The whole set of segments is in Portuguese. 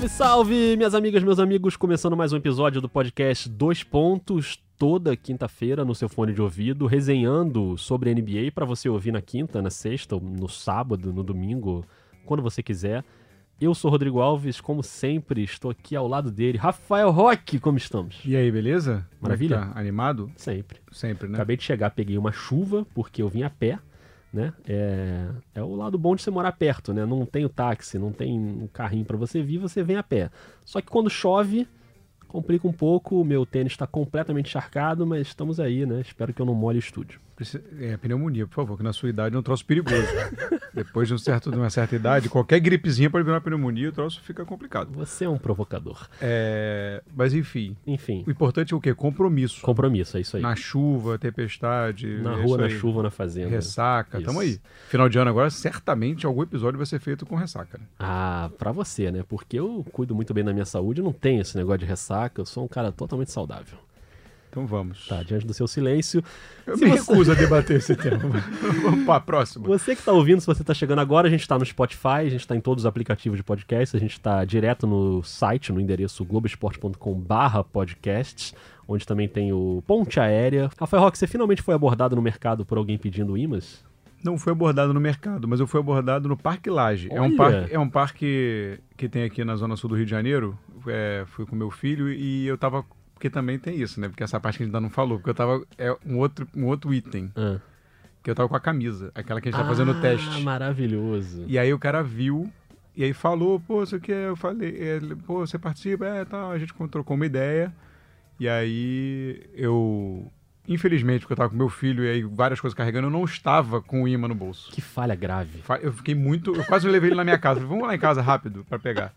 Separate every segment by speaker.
Speaker 1: Salve, salve, minhas amigas, meus amigos, começando mais um episódio do podcast Dois Pontos, toda quinta-feira no seu fone de ouvido, resenhando sobre NBA para você ouvir na quinta, na sexta, no sábado, no domingo, quando você quiser. Eu sou Rodrigo Alves, como sempre, estou aqui ao lado dele. Rafael Roque, como estamos?
Speaker 2: E aí, beleza?
Speaker 1: Maravilha.
Speaker 2: É que tá? Animado?
Speaker 1: Sempre.
Speaker 2: Sempre, né?
Speaker 1: Acabei de chegar, peguei uma chuva, porque eu vim a pé, né? É, é o lado bom de você morar perto, né? Não tem o táxi, não tem um carrinho para você vir, você vem a pé. Só que quando chove, complica um pouco, o meu tênis está completamente encharcado, mas estamos aí, né? Espero que eu não molhe o estúdio.
Speaker 2: É, pneumonia, por favor, que na sua idade é um troço perigoso. Depois de, um certo, de uma certa idade, qualquer gripezinha pode virar pneumonia, o troço fica complicado.
Speaker 1: Você é um provocador.
Speaker 2: É, mas enfim,
Speaker 1: Enfim,
Speaker 2: o importante é o quê? Compromisso.
Speaker 1: compromisso, é isso aí.
Speaker 2: Na chuva, tempestade.
Speaker 1: Na
Speaker 2: é
Speaker 1: rua, na chuva, na fazenda.
Speaker 2: Ressaca,
Speaker 1: Isso.
Speaker 2: tamo aí. Final de ano agora, certamente algum episódio vai ser feito com ressaca. Né?
Speaker 1: Ah, pra você, né? Porque eu cuido muito bem da minha saúde, não tenho esse negócio de ressaca, eu sou um cara totalmente saudável.
Speaker 2: Então vamos.
Speaker 1: Tá, diante do seu silêncio.
Speaker 2: Eu
Speaker 1: Se
Speaker 2: me
Speaker 1: você-
Speaker 2: recuso a debater esse tema. vamos pra próxima.
Speaker 1: Você que tá ouvindo, se você tá chegando agora, a gente tá no Spotify, a gente tá em todos os aplicativos de podcast, a gente tá direto no site, no endereço globesport.com barra podcasts, onde também tem o Ponte Aérea. Rafael Roque, você finalmente foi abordado no mercado por alguém pedindo imãs?
Speaker 2: Não fui abordado no mercado, mas eu fui abordado no Parque Laje. É um parque, é um parque que tem aqui na zona sul do Rio de Janeiro. É, fui com meu filho e eu tava. Porque também tem isso, né? Porque essa parte que a gente ainda não falou. Porque eu tava. É um outro, um outro item.
Speaker 1: Ah.
Speaker 2: Que eu tava com a camisa. Aquela que a gente tá fazendo o teste.
Speaker 1: Ah, maravilhoso.
Speaker 2: E aí o cara viu. E aí falou, pô, você quer? Eu falei, é, pô, você participa? É, tá. A gente trocou uma ideia. E aí eu. Infelizmente, porque eu tava com meu filho e aí várias coisas carregando, eu não estava com o imã no bolso.
Speaker 1: Que falha grave.
Speaker 2: Eu fiquei muito. Eu quase levei ele na minha casa. Falei, Vamos lá em casa rápido pra pegar.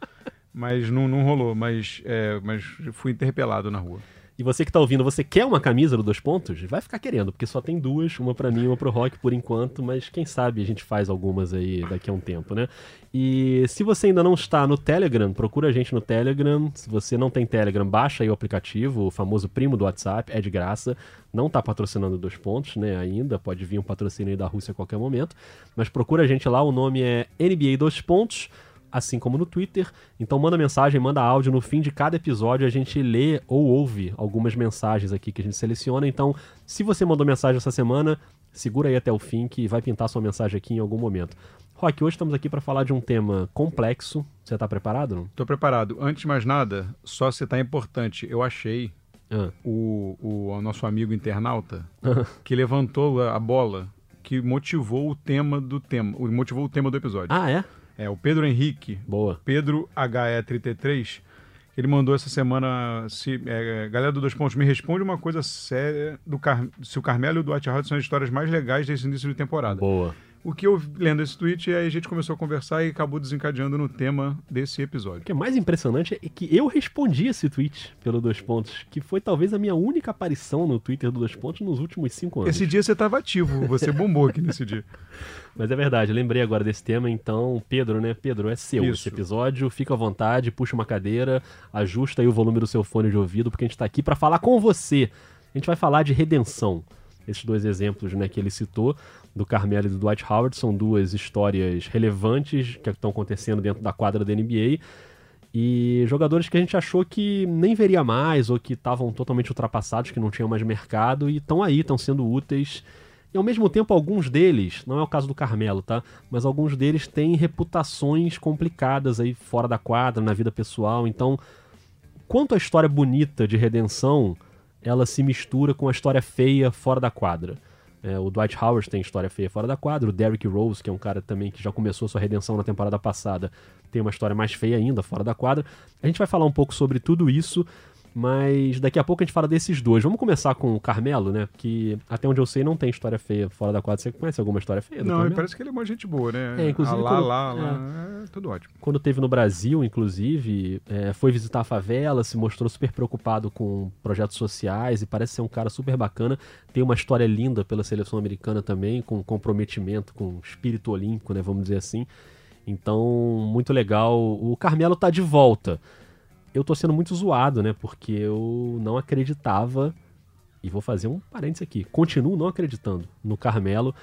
Speaker 2: Mas não, não rolou. Mas, é, mas fui interpelado na rua.
Speaker 1: E você que tá ouvindo, você quer uma camisa do Dois Pontos? Vai ficar querendo, porque só tem duas, uma pra mim e uma pro Rock por enquanto, mas quem sabe a gente faz algumas aí daqui a um tempo, né? E se você ainda não está no Telegram, procura a gente no Telegram. Se você não tem Telegram, baixa aí o aplicativo, o famoso primo do WhatsApp, é de graça. Não tá patrocinando Dois Pontos, né, ainda, pode vir um patrocínio aí da Rússia a qualquer momento, mas procura a gente lá, o nome é NBA Dois Pontos assim como no Twitter. Então manda mensagem, manda áudio. No fim de cada episódio a gente lê ou ouve algumas mensagens aqui que a gente seleciona. Então, se você mandou mensagem essa semana, segura aí até o fim que vai pintar sua mensagem aqui em algum momento. Rock, hoje estamos aqui para falar de um tema complexo. Você tá preparado? Não?
Speaker 2: Tô preparado. Antes de mais nada, só citar importante. Eu achei
Speaker 1: Ah,
Speaker 2: o, o, o nosso amigo internauta que levantou a bola que motivou o tema do tema. Motivou o tema do episódio.
Speaker 1: Ah, é?
Speaker 2: É, o Pedro Henrique
Speaker 1: Boa.
Speaker 2: Pedro HE33, ele mandou essa semana. Se, é, galera do Dois Pontos, me responde uma coisa séria do Car se o Carmelo e o Dwight Howard são as histórias mais legais desse início de temporada.
Speaker 1: Boa.
Speaker 2: O que eu lendo esse tweet, aí a gente começou a conversar e acabou desencadeando no tema desse episódio.
Speaker 1: O que é mais impressionante é que eu respondi esse tweet pelo Dois Pontos, que foi talvez a minha única aparição no Twitter do Dois Pontos nos últimos cinco anos.
Speaker 2: Esse dia você estava ativo, você bombou aqui nesse dia.
Speaker 1: Mas é verdade, lembrei agora desse tema, então, Pedro, né? Pedro, é seu
Speaker 2: Isso.
Speaker 1: esse episódio. Fica à vontade, puxa uma cadeira, ajusta aí o volume do seu fone de ouvido, porque a gente tá aqui para falar com você. A gente vai falar de redenção. Esses dois exemplos né, que ele citou, do Carmelo e do Dwight Howard, são duas histórias relevantes que estão acontecendo dentro da quadra da NBA. E jogadores que a gente achou que nem veria mais, ou que estavam totalmente ultrapassados, que não tinham mais mercado, e estão aí, estão sendo úteis. E ao mesmo tempo, alguns deles, não é o caso do Carmelo, tá? Mas alguns deles têm reputações complicadas aí fora da quadra, na vida pessoal. Então, quanto a história bonita de redenção, ela se mistura com a história feia fora da quadra. É, o Dwight Howard tem história feia fora da quadra, o Derrick Rose, que é um cara também que já começou sua redenção na temporada passada, tem uma história mais feia ainda fora da quadra. A gente vai falar um pouco sobre tudo isso, mas daqui a pouco a gente fala desses dois. Vamos começar com o Carmelo, né? Que até onde eu sei não tem história feia fora da quadra. Você conhece alguma história feia
Speaker 2: Não, parece que ele é uma gente boa, né?
Speaker 1: É, inclusive
Speaker 2: Ah, lá,
Speaker 1: quando-
Speaker 2: lá, lá, é tudo ótimo.
Speaker 1: quando teve no Brasil, inclusive, é, foi visitar a favela, se mostrou super preocupado com projetos sociais e parece ser um cara super bacana. Tem uma história linda pela seleção americana também, com comprometimento, com espírito olímpico, né, vamos dizer assim. Então, muito legal. O Carmelo tá de volta. Eu tô sendo muito zoado, né, porque eu não acreditava, e vou fazer um parênteses aqui, continuo não acreditando no Carmelo.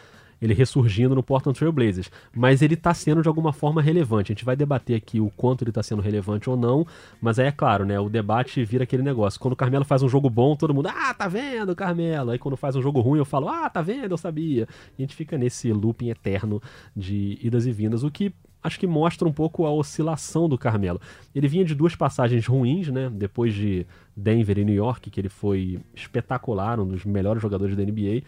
Speaker 1: ele ressurgindo no Portland Trail Blazers. Mas ele tá sendo de alguma forma relevante. A gente vai debater aqui o quanto ele tá sendo relevante ou não, mas aí é claro, né? O debate vira aquele negócio. Quando o Carmelo faz um jogo bom, todo mundo, ah, tá vendo, Carmelo? Aí quando faz um jogo ruim, eu falo, ah, tá vendo, eu sabia. E a gente fica nesse looping eterno de idas e vindas, o que acho que mostra um pouco a oscilação do Carmelo. Ele vinha de duas passagens ruins, né? Depois de Denver e New York, que ele foi espetacular, um dos melhores jogadores da NBA.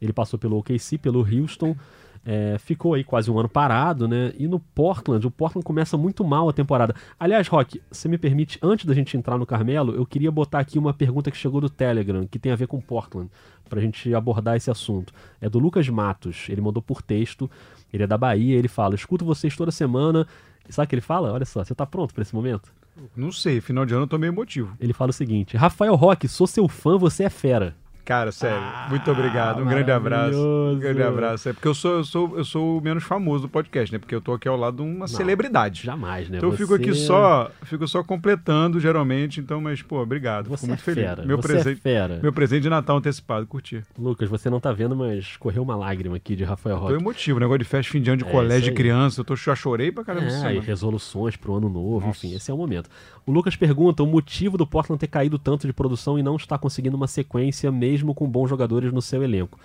Speaker 1: Ele passou pelo OKC, pelo Houston, é, ficou aí quase um ano parado, né? E no Portland, o Portland começa muito mal a temporada. Aliás, Rock, você me permite, antes da gente entrar no Carmelo, eu queria botar aqui uma pergunta que chegou do Telegram, que tem a ver com Portland, pra gente abordar esse assunto. É do Lucas Matos, ele mandou por texto, ele é da Bahia, ele fala: escuto vocês toda semana. E sabe o que ele fala? Olha só, você tá pronto para esse momento?
Speaker 2: Não sei, final de ano eu tô meio emotivo.
Speaker 1: Ele fala o seguinte: Rafael Roque, sou seu fã, você é fera.
Speaker 2: Cara, sério, ah, muito obrigado. Um grande abraço. Um grande abraço. É porque eu sou, eu sou, eu sou o menos famoso do podcast, né? Porque eu tô aqui ao lado de uma Não, celebridade.
Speaker 1: Jamais, né?
Speaker 2: Então eu fico aqui só, fico só completando, geralmente. Então, mas, pô, obrigado.
Speaker 1: Você
Speaker 2: fico muito
Speaker 1: é
Speaker 2: feliz.
Speaker 1: Fera.
Speaker 2: Meu
Speaker 1: Você
Speaker 2: presente,
Speaker 1: é fera.
Speaker 2: Meu presente de Natal antecipado, curti.
Speaker 1: Lucas, você não tá vendo, mas correu uma lágrima aqui de Rafael Roque.
Speaker 2: Tô emotivo, negócio de festa, fim de ano de é, colégio de criança. Eu tô, já chorei pra caramba.
Speaker 1: É, e resoluções pro ano novo, Nossa. enfim, esse é o momento. O Lucas pergunta o motivo do Portland ter caído tanto de produção e não estar conseguindo uma sequência, mesmo com bons jogadores no seu elenco.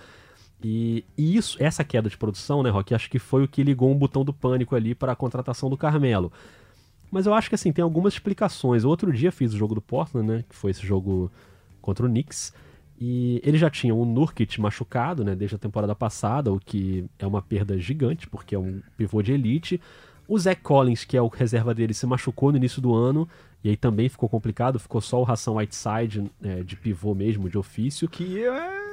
Speaker 1: E, e, isso, essa queda de produção, né, Rock, acho que foi o que ligou um botão do pânico ali para a contratação do Carmelo. Mas eu acho que assim, tem algumas explicações. Outro dia fiz o jogo do Portland, né, que foi esse jogo contra o Knicks, e ele já tinha o Nurkic machucado, né, desde a temporada passada, o que é uma perda gigante, porque é um pivô de elite. O Zach Collins, que é o reserva dele, se machucou no início do ano, e aí também ficou complicado, ficou só o Ração Whiteside é, de pivô mesmo, de ofício.
Speaker 2: Que é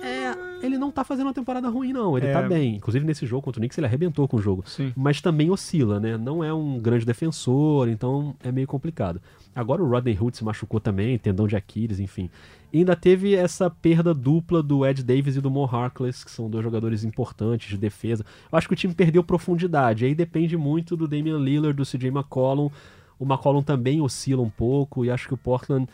Speaker 1: é, ele não tá fazendo uma temporada ruim, não. Ele é. tá bem. Inclusive, nesse jogo contra o Knicks, ele arrebentou com o jogo.
Speaker 2: Sim.
Speaker 1: Mas também oscila, né? Não é um grande defensor, então é meio complicado. Agora o Rodney Hood se machucou também, tendão de Aquiles, enfim. E ainda teve essa perda dupla do Ed Davis e do Mo Harkless, que são dois jogadores importantes de defesa. Eu acho que o time perdeu profundidade. Aí depende muito do Damian Lillard, do CJ McCollum. O McCollum também oscila um pouco e acho que o Portland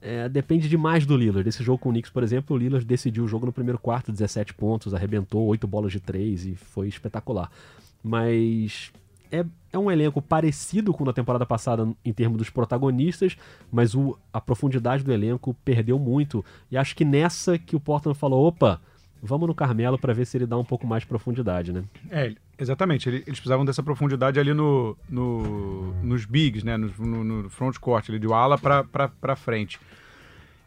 Speaker 1: é, depende demais do Lillard. Desse jogo com o Knicks, por exemplo, o Lillard decidiu o jogo no primeiro quarto, 17 pontos, arrebentou 8 bolas de 3 e foi espetacular. Mas é, é um elenco parecido com o da temporada passada em termos dos protagonistas, mas o, a profundidade do elenco perdeu muito. E acho que nessa que o Portland falou, opa, vamos no Carmelo para ver se ele dá um pouco mais de profundidade, né?
Speaker 2: É, exatamente. Eles precisavam dessa profundidade ali no, no nos bigs, né? No, no, no front court, ali, de ala para frente.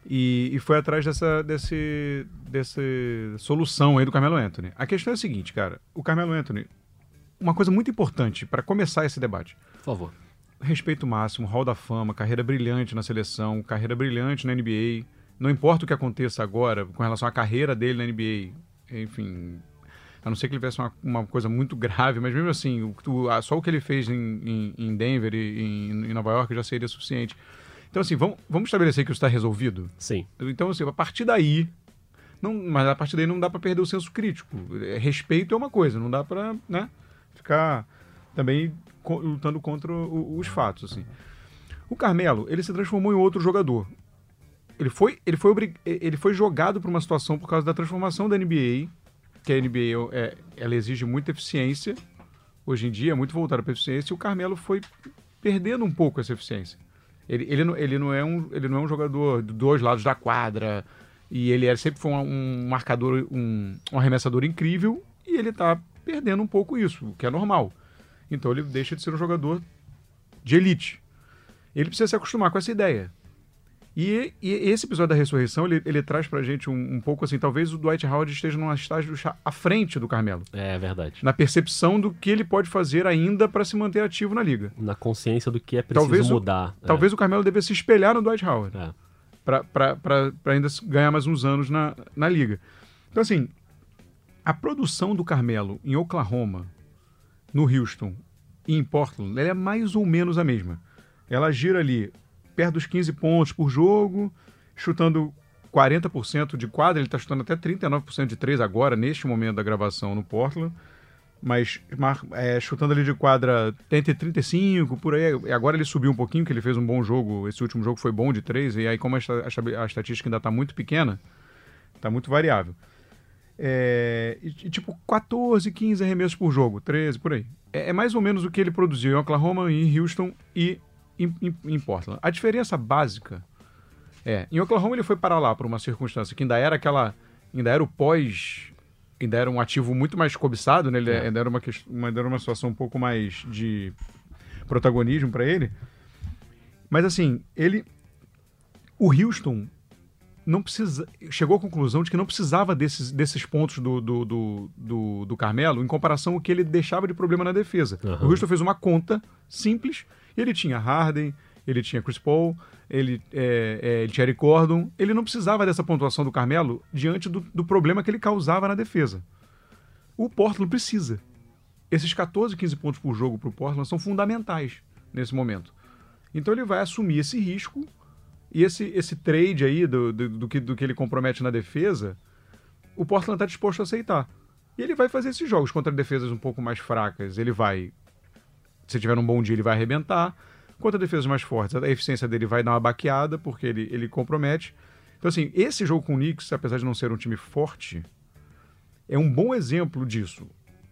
Speaker 2: E, e, foi atrás dessa desse, dessa solução aí do Carmelo Anthony. A questão é a seguinte, cara. O Carmelo Anthony, uma coisa muito importante para começar esse debate.
Speaker 1: Por favor.
Speaker 2: Respeito máximo, hall da fama, carreira brilhante na seleção, carreira brilhante na NBA. Não importa o que aconteça agora com relação à carreira dele na NBA. Enfim, a não ser que ele tivesse uma, uma coisa muito grave, mas mesmo assim, o, o, só o que ele fez em, em, em Denver e em, em Nova York já seria suficiente. Então, assim, vamos, vamos estabelecer que isso está resolvido?
Speaker 1: Sim.
Speaker 2: Então, assim, a partir daí. Não, mas a partir daí não dá para perder o senso crítico. É, respeito é uma coisa, não dá para né, ficar também lutando contra o, os fatos. Assim. O Carmelo, ele se transformou em outro jogador. Ele foi, ele foi, ele foi jogado para uma situação por causa da transformação da NBA, que a NBA é, ela exige muita eficiência. Hoje em dia é muito voltada para eficiência e o Carmelo foi perdendo um pouco essa eficiência. Ele, ele, não, ele, não é um, ele não é um jogador de dois lados da quadra. E ele é, sempre foi um, um marcador, um, um arremessador incrível. E ele está perdendo um pouco isso, o que é normal. Então ele deixa de ser um jogador de elite. Ele precisa se acostumar com essa ideia. E, e, esse episódio da ressurreição, ele, ele traz pra gente um, um, pouco assim, talvez o Dwight Howard esteja num estágio à frente do Carmelo.
Speaker 1: É verdade.
Speaker 2: Na percepção do que ele pode fazer ainda para se manter ativo na liga.
Speaker 1: Na consciência do que é preciso
Speaker 2: talvez
Speaker 1: mudar.
Speaker 2: O, é. Talvez o Carmelo devesse se espelhar no Dwight Howard. É. para ainda ganhar mais uns anos na, na liga. Então, assim, a produção do Carmelo em Oklahoma, no Houston e em Portland, ela é mais ou menos a mesma. Ela gira ali perto dos 15 pontos por jogo, chutando 40% de quadra, ele está chutando até 39% de 3 agora, neste momento da gravação no Portland. Mas é, chutando ali de quadra entre 35, por aí. Agora ele subiu um pouquinho, que ele fez um bom jogo. Esse último jogo foi bom de 3, e aí, como a, a, a estatística ainda está muito pequena, está muito variável. É, e, tipo, 14, 15 arremessos por jogo, 13, por aí. É, é, mais ou menos o que ele produziu em Oklahoma, em Houston e em, em, em Portland. A diferença básica é, em Oklahoma ele foi para lá por uma circunstância que ainda era aquela, ainda era o pós, ainda era um ativo muito mais cobiçado, né? Ele é. ainda, era uma, uma, ainda era uma situação um pouco mais de protagonismo para ele. Mas assim, ele, o Houston não precisa, chegou à conclusão de que não precisava desses, desses pontos do, do, do, do, do Carmelo em comparação ao que ele deixava de problema na defesa. Uhum. O Houston fez uma conta simples e ele tinha Harden, ele tinha Chris Paul, ele, é, é, ele tinha Eric Gordon. Ele não precisava dessa pontuação do Carmelo diante do, do problema que ele causava na defesa. O Portland precisa. Esses 14, 15 pontos por jogo para o Portland são fundamentais nesse momento. Então ele vai assumir esse risco e esse, esse trade aí do, do, do, que, do que ele compromete na defesa, o Portland está disposto a aceitar. E ele vai fazer esses jogos contra defesas um pouco mais fracas. Ele vai, se tiver um bom dia, ele vai arrebentar. Contra defesas mais fortes, a eficiência dele vai dar uma baqueada, porque ele, ele compromete. Então, assim, esse jogo com o Knicks, apesar de não ser um time forte, é um bom exemplo disso.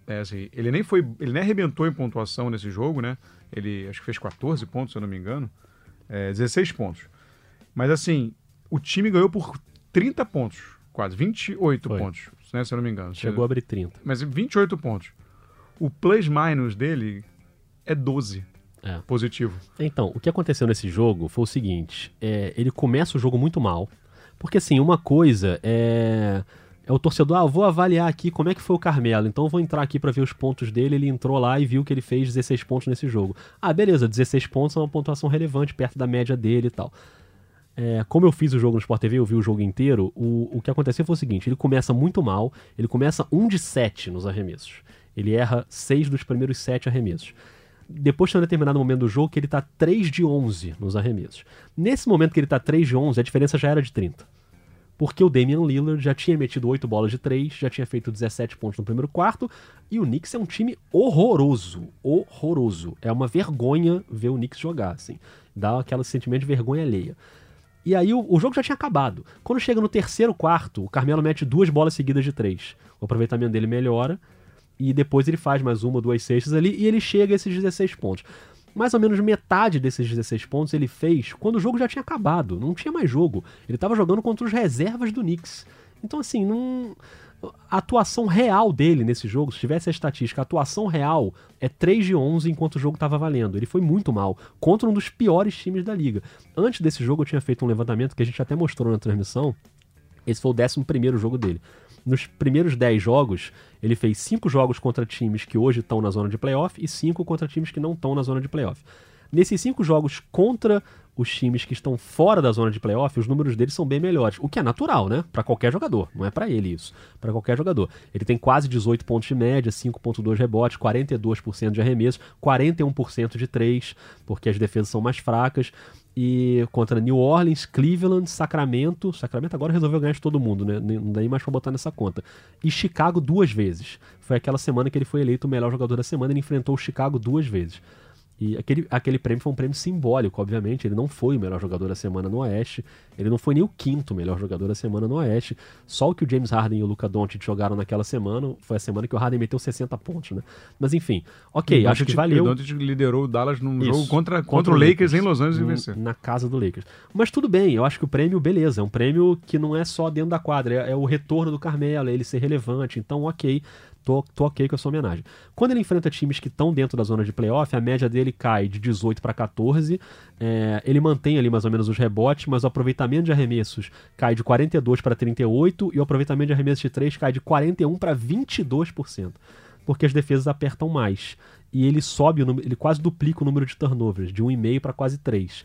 Speaker 2: É, assim, ele nem foi, ele nem arrebentou em pontuação nesse jogo, né? Ele acho que fez 14 pontos, se eu não me engano. É, 16 pontos. Mas assim, o time ganhou por 30 pontos, quase, 28 foi. pontos, né, se eu não me engano.
Speaker 1: Chegou a abrir 30.
Speaker 2: Mas 28 pontos. O plus minus dele é 12. É. Positivo.
Speaker 1: Então, o que aconteceu nesse jogo foi o seguinte: é, ele começa o jogo muito mal. Porque, assim, uma coisa é. É o torcedor, ah, vou avaliar aqui como é que foi o Carmelo, então vou entrar aqui para ver os pontos dele. Ele entrou lá e viu que ele fez 16 pontos nesse jogo. Ah, beleza, 16 pontos é uma pontuação relevante, perto da média dele e tal. É, como eu fiz o jogo no Sport TV, eu vi o jogo inteiro, o, o que aconteceu foi o seguinte: ele começa muito mal, ele começa 1 de 7 nos arremessos. Ele erra 6 dos primeiros 7 arremessos depois tem um determinado momento do jogo que ele está 3 de 11 nos arremessos. Nesse momento que ele está 3 de 11, a diferença já era de 30. Porque o Damian Lillard já tinha metido 8 bolas de 3, já tinha feito 17 pontos no primeiro quarto, e o Knicks é um time horroroso, horroroso. É uma vergonha ver o Knicks jogar, assim. Dá aquele sentimento de vergonha alheia. E aí o, o, jogo já tinha acabado. Quando chega no terceiro quarto, o Carmelo mete duas bolas seguidas de três. O aproveitamento dele melhora e depois ele faz mais uma, duas cestas ali e ele chega a esses 16 pontos. Mais ou menos metade desses 16 pontos ele fez quando o jogo já tinha acabado, não tinha mais jogo. Ele estava jogando contra os reservas do Knicks. Então, assim, não. A atuação real dele nesse jogo, se tivesse a estatística, a atuação real é 3 de 11 enquanto o jogo estava valendo. Ele foi muito mal, contra um dos piores times da liga. Antes desse jogo, eu tinha feito um levantamento que a gente até mostrou na transmissão. Esse foi o 11 jogo dele nos primeiros 10 jogos, ele fez 5 jogos contra times que hoje estão na zona de playoff e 5 contra times que não estão na zona de playoff. Nesses 5 jogos contra os times que estão fora da zona de playoff, os números deles são bem melhores. O que é natural, né? Para qualquer jogador. Não é para ele isso. Para qualquer jogador. Ele tem quase 18 pontos de média, 5,2 rebotes, 42% de arremesso, 41% de 3, porque as defesas são mais fracas e contra New Orleans, Cleveland, Sacramento. Sacramento agora resolveu ganhar de todo mundo, né? Não dá mais pra botar nessa conta. E Chicago duas vezes. Foi aquela semana que ele foi eleito o melhor jogador da semana. Ele enfrentou o Chicago duas vezes. E aquele, aquele prêmio foi um prêmio simbólico, obviamente. Ele não foi o melhor jogador da semana no Oeste. Ele não foi nem o quinto melhor jogador da semana no Oeste. Só o que o James Harden e o Luca Doncic jogaram naquela semana foi a semana que o Harden meteu 60 pontos, né? Mas enfim, ok, acho que valeu.
Speaker 2: O Doncic liderou o Dallas num Isso, jogo contra, contra, contra, o Lakers, Lakers em Los Angeles e venceu.
Speaker 1: Na casa do Lakers. Mas tudo bem, eu acho que o prêmio, beleza, é um prêmio que não é só dentro da quadra, é, é o retorno do Carmelo, é ele ser relevante. Então, ok, tô, tô ok com a sua homenagem. Quando ele enfrenta times que estão dentro da zona de playoff, a média dele cai de 18 para 14. É, ele mantém ali mais ou menos os rebotes, mas o aproveitamento de arremessos cai de 42 para 38 e o aproveitamento de arremessos de 3 cai de 41 para 22%. Porque as defesas apertam mais. E ele sobe, ele quase duplica o número de turnovers, de 1,5 para quase 3.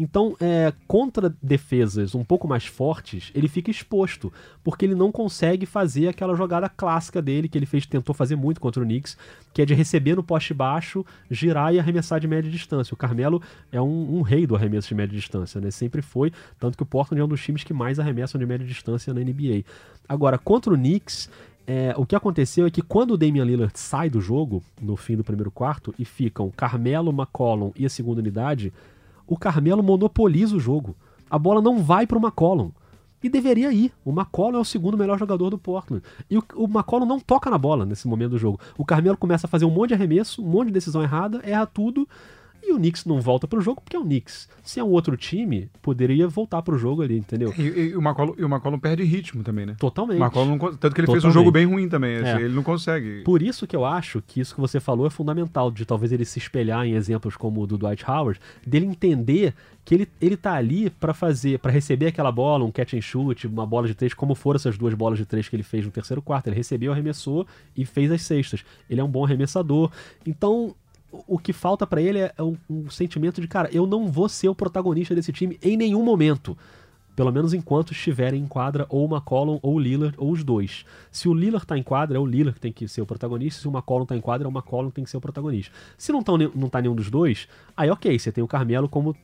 Speaker 1: Então, é, contra defesas um pouco mais fortes, ele fica exposto, porque ele não consegue fazer aquela jogada clássica dele, que ele fez, tentou fazer muito contra o Knicks, que é de receber no poste baixo, girar e arremessar de média distância. O Carmelo é um, um rei do arremesso de média distância, né? Sempre foi, tanto que o Portland é um dos times que mais arremessam de média distância na NBA. Agora, contra o Knicks, é, o que aconteceu é que quando o Damian Lillard sai do jogo, no fim do primeiro quarto, e ficam Carmelo, McCollum e a segunda unidade, o Carmelo monopoliza o jogo. A bola não vai para o McCollum. E deveria ir. O McCollum é o segundo melhor jogador do Portland. E o, o McCollum não toca na bola nesse momento do jogo. O Carmelo começa a fazer um monte de arremesso, um monte de decisão errada, erra tudo. E o Knicks não volta pro jogo porque é o Knicks. Se é um outro time, poderia voltar pro jogo ali, entendeu?
Speaker 2: E, e, o, McCollum, e o McCollum perde ritmo também, né?
Speaker 1: Totalmente.
Speaker 2: O McCollum não, tanto que ele Totalmente. fez um jogo bem ruim também. Assim, é. Ele não consegue.
Speaker 1: Por isso que eu acho que isso que você falou é fundamental, de talvez ele se espelhar em exemplos como o do Dwight Howard, dele entender que ele, ele tá ali para fazer, para receber aquela bola, um catch and shoot, uma bola de três, como foram essas duas bolas de três que ele fez no terceiro quarto. Ele recebeu, arremessou e fez as cestas. Ele é um bom arremessador. Então, o que falta para ele é um, um, sentimento de, cara, eu não vou ser o protagonista desse time em nenhum momento. Pelo menos enquanto estiverem em quadra ou o McCollum ou o Lillard ou os dois. Se o Lillard tá em quadra, é o Lillard que tem que ser o protagonista. Se o McCollum tá em quadra, é o McCollum que tem que ser o protagonista. Se não, tão, não tá nenhum dos dois, aí ok, você tem o Carmelo como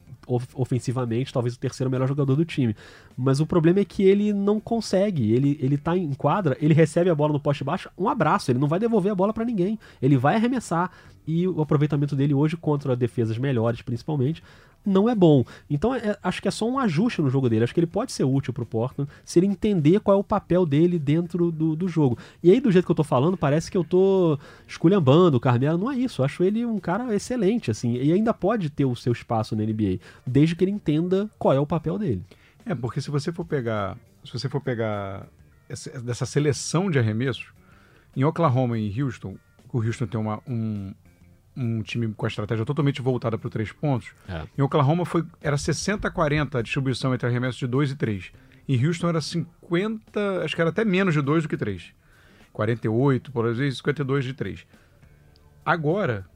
Speaker 1: ofensivamente, talvez o terceiro melhor jogador do time. Mas o problema é que ele não consegue. Ele, ele tá em quadra, ele recebe a bola no poste baixo, um abraço. Ele não vai devolver a bola para ninguém. Ele vai arremessar. E o aproveitamento dele hoje, contra defesas melhores, principalmente, não é bom. Então é, acho que é só um ajuste no jogo dele. Acho que ele pode ser útil pro Portland se ele entender qual é o papel dele dentro do, do jogo. E aí, do jeito que eu tô falando, parece que eu tô esculhambando o Carmelo. Não é isso. Eu acho ele um cara excelente, assim. E ainda pode ter o seu espaço na NBA, desde que ele entenda qual é o papel dele.
Speaker 2: É, porque se você for pegar. Se você for pegar essa, dessa seleção de arremessos, em Oklahoma e em Houston, o Houston tem uma, um, um time com a estratégia totalmente voltada para os três pontos. É. Em Oklahoma foi, era 60-40 a distribuição entre arremessos de 2 e 3. Em Houston era 50, acho que era até menos de 2 do que 3. 48, por vezes 52 de 3. Agora,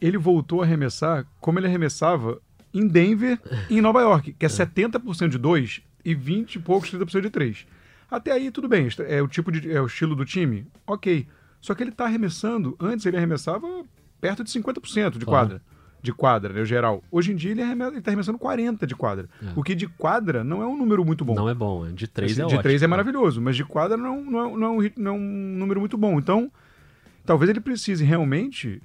Speaker 2: ele voltou a arremessar como ele arremessava em Denver e em Nova York, que é, é. 70% de 2 e 20 e poucos, 30% de 3. Até aí, tudo bem. É o tipo de. É o estilo do time? Ok. Só que ele está arremessando. Antes ele arremessava perto de 50% de quadra. De quadra, né, geral. Hoje em dia ele está arremessando 40% de quadra. É. O que de quadra não é um número muito bom.
Speaker 1: Não é bom, de 3
Speaker 2: assim,
Speaker 1: é
Speaker 2: De
Speaker 1: ótimo,
Speaker 2: 3 é maravilhoso, mas de quadra não, não, é, não, é, não é um número muito bom. Então, talvez ele precise realmente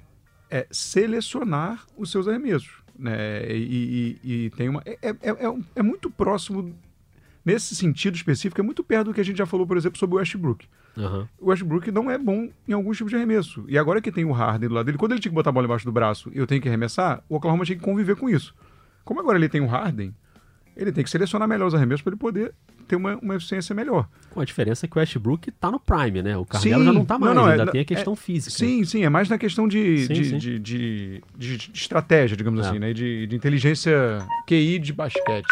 Speaker 2: é, selecionar os seus arremessos. Né? E, e, e tem uma. É, é, é, é muito próximo nesse sentido específico, é muito perto do que a gente já falou, por exemplo, sobre o Westbrook. Uhum. O Westbrook não é bom em alguns tipos de arremesso. E agora que tem o Harden do lado dele, quando ele tinha que botar a bola embaixo do braço e eu tenho que arremessar, o Oklahoma tinha que conviver com isso. Como agora ele tem o Harden, ele tem que selecionar melhor os arremessos para ele poder ter uma, uma eficiência melhor.
Speaker 1: Com a diferença que o Westbrook tá no prime, né? O Carmelo sim, já não tá mais, não, não, ainda é, tem a questão é, física.
Speaker 2: Sim, sim, é mais na questão de, sim, de, sim. De, de, de, estratégia, digamos é. assim, né? De, de inteligência QI de basquete.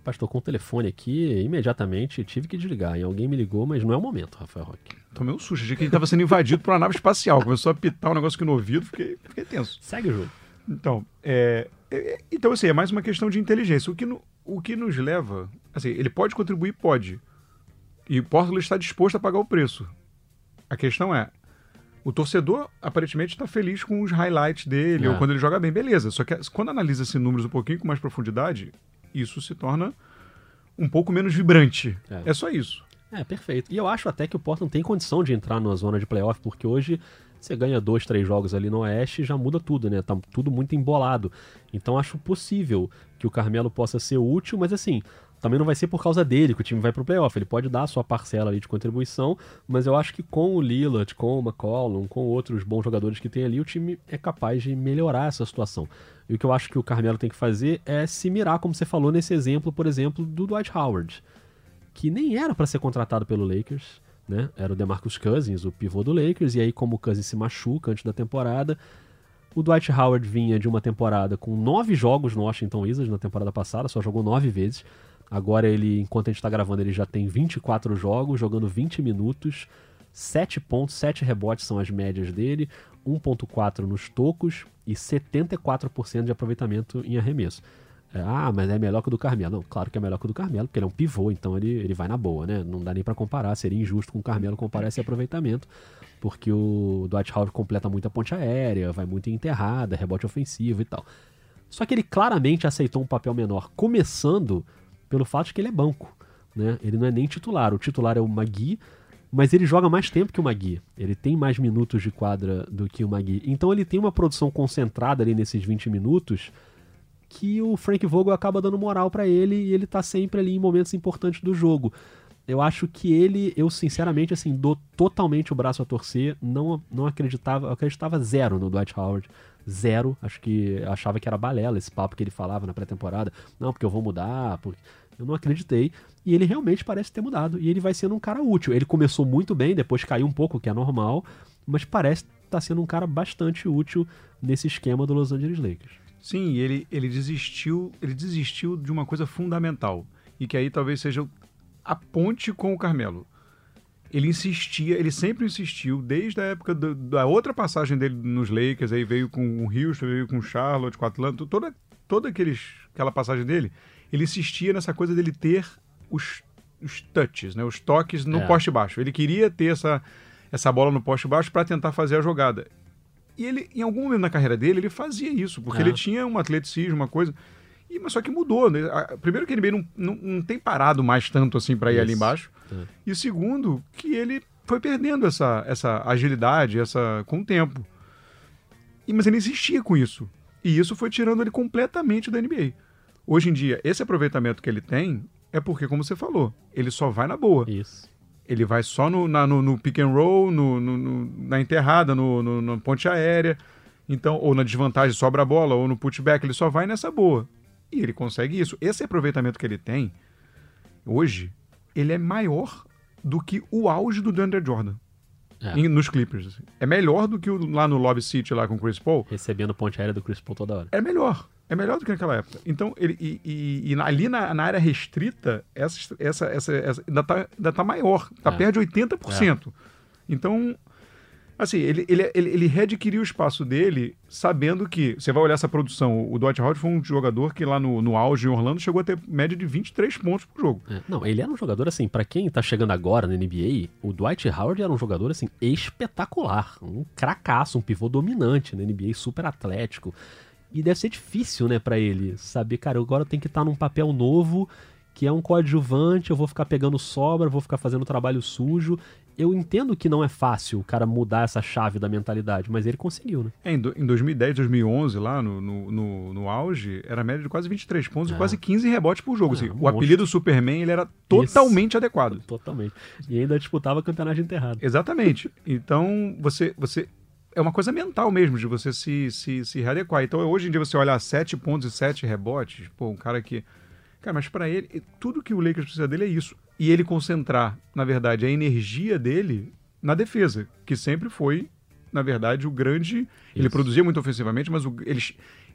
Speaker 1: Rapaz, tocou um telefone aqui imediatamente tive que desligar. E alguém me ligou, mas não é o momento, Rafael Roque.
Speaker 2: Tomei um susto, achei que ele estava sendo invadido por uma nave espacial. Começou a pitar um negócio aqui no ouvido, fiquei, fiquei tenso.
Speaker 1: Segue o jogo.
Speaker 2: Então, é, é, então, assim, é mais uma questão de inteligência. O que, no, o que nos leva. Assim, ele pode contribuir? Pode. E o Portland está disposto a pagar o preço. A questão é. O torcedor aparentemente está feliz com os highlights dele, é. ou quando ele joga bem, beleza. Só que quando analisa esses números um pouquinho com mais profundidade, isso se torna um pouco menos vibrante. É. é só isso.
Speaker 1: É, perfeito. E eu acho até que o Portland tem condição de entrar na zona de playoff, porque hoje você ganha dois, três jogos ali no Oeste já muda tudo, né? Tá tudo muito embolado. Então acho possível que o Carmelo possa ser útil, mas assim, também não vai ser por causa dele que o time vai pro playoff. Ele pode dar a sua parcela ali de contribuição, mas eu acho que com o Lillard, com o McCollum, com outros bons jogadores que tem ali, o time é capaz de melhorar essa situação. E o que eu acho que o Carmelo tem que fazer é se mirar, como você falou nesse exemplo, por exemplo, do Dwight Howard, que nem era para ser contratado pelo Lakers, né? Era o DeMarcus Cousins, o pivô do Lakers, e aí como o Cousins se machuca antes da temporada, o Dwight Howard vinha de uma temporada com nove jogos no Washington Wizards na temporada passada, só jogou nove vezes. Agora ele, enquanto a gente está gravando, ele já tem 24 jogos, jogando 20 minutos, 7 pontos, 7 rebotes são as médias dele, 1.4 nos tocos e 74% de aproveitamento em arremesso. É, ah, mas é melhor que o do Carmelo. Não, claro que é melhor que o do Carmelo, porque ele é um pivô, então ele, ele vai na boa, né? Não dá nem para comparar, seria injusto com o Carmelo comparar esse aproveitamento, porque o Dwight Howard completa muita ponte aérea, vai muito em enterrada, rebote ofensivo e tal. Só que ele claramente aceitou um papel menor, começando pelo fato de que ele é banco, né? Ele não é nem titular, o titular é o Magui, mas ele joga mais tempo que o Magui. Ele tem mais minutos de quadra do que o Magui. Então ele tem uma produção concentrada ali nesses 20 minutos que o Frank Vogel acaba dando moral para ele e ele tá sempre ali em momentos importantes do jogo. Eu acho que ele, eu sinceramente, assim, dou totalmente o braço a torcer. Não, não acreditava, acreditava zero no Dwight Howard. Zero. Acho que achava que era balela esse papo que ele falava na pré-temporada. Não, porque eu vou mudar. Porque... Eu não acreditei. E ele realmente parece ter mudado. E ele vai sendo um cara útil. Ele começou muito bem, depois caiu um pouco, que é normal. Mas parece estar tá sendo um cara bastante útil nesse esquema do Los Angeles Lakers.
Speaker 2: Sim, ele, ele desistiu, ele desistiu de uma coisa fundamental. E que aí talvez seja a ponte com o Carmelo. Ele insistia, ele sempre insistiu, desde a época do, da outra passagem dele nos Lakers, aí veio com o Houston, veio com o Charlotte, com o Atlanta, toda, toda aqueles, aquela passagem dele, ele insistia nessa coisa dele ter os, os touches, né, os toques no é. poste baixo. Ele queria ter essa, essa bola no poste baixo para tentar fazer a jogada. E ele, em algum momento na carreira dele, ele fazia isso, porque é. ele tinha um atleticismo, uma coisa. E, mas só que mudou, né? Primeiro que ele não, não, não tem parado mais tanto assim para ir Isso. ali embaixo. É. E segundo, que ele foi perdendo essa, essa agilidade essa com o tempo. E, mas ele insistia com isso. E isso foi tirando ele completamente da NBA. Hoje em dia, esse aproveitamento que ele tem é porque, como você falou, ele só vai na boa.
Speaker 1: Isso.
Speaker 2: Ele vai só no, na, no, no pick and roll, no, no, na enterrada, no, no, no ponte aérea. Então, ou na desvantagem sobra a bola, ou no putback, ele só vai nessa boa. E ele consegue isso. Esse aproveitamento que ele tem hoje, ele é maior do que o auge do DeAndre Jordan. É. Em, nos Clippers. Assim. É melhor do que o, lá no Lobby City, lá com o Chris Paul.
Speaker 1: Recebendo ponte aérea do Chris Paul toda hora.
Speaker 2: É melhor. É melhor do que naquela época. Então, ele, e, e, e ali na, na, área restrita, essa, essa, essa, essa ainda, tá, ainda tá maior. Tá é. perto de 80%. É. Então, Assim, ele, ele, ele, ele readquiriu o espaço dele sabendo que. Você vai olhar essa produção. O Dwight Howard foi um jogador que lá no, no auge em Orlando chegou a ter média de 23 pontos por jogo.
Speaker 1: É, não, ele era um jogador, assim, para quem tá chegando agora na NBA, o Dwight Howard era um jogador, assim, espetacular. Um cracaço, um pivô dominante na NBA, super atlético. E deve ser difícil, né, para ele saber, cara, agora eu tenho que estar tá num papel novo que é um coadjuvante, eu vou ficar pegando sobra, vou ficar fazendo trabalho sujo eu entendo que não é fácil o cara mudar essa chave da mentalidade, mas ele conseguiu, né?
Speaker 2: É, em, do, em 2010, 2011, lá no, no, no, no, auge, era média de quase 23 pontos é. e quase 15 rebotes por jogo. É, assim, um o apelido Superman ele era totalmente adequado.
Speaker 1: Totalmente. E ainda disputava campeonato enterrado.
Speaker 2: Exatamente. Então, você, você é uma coisa mental mesmo, de você se, se, se readequar. Então, hoje em dia, você olhar 7 pontos e 7 rebotes, pô, um cara que. Cara, mas para ele, tudo que o Lakers precisa dele é isso e ele concentrar, na verdade, a energia dele na defesa, que sempre foi, na verdade, o grande. Isso. Ele produzia muito ofensivamente, mas o, ele,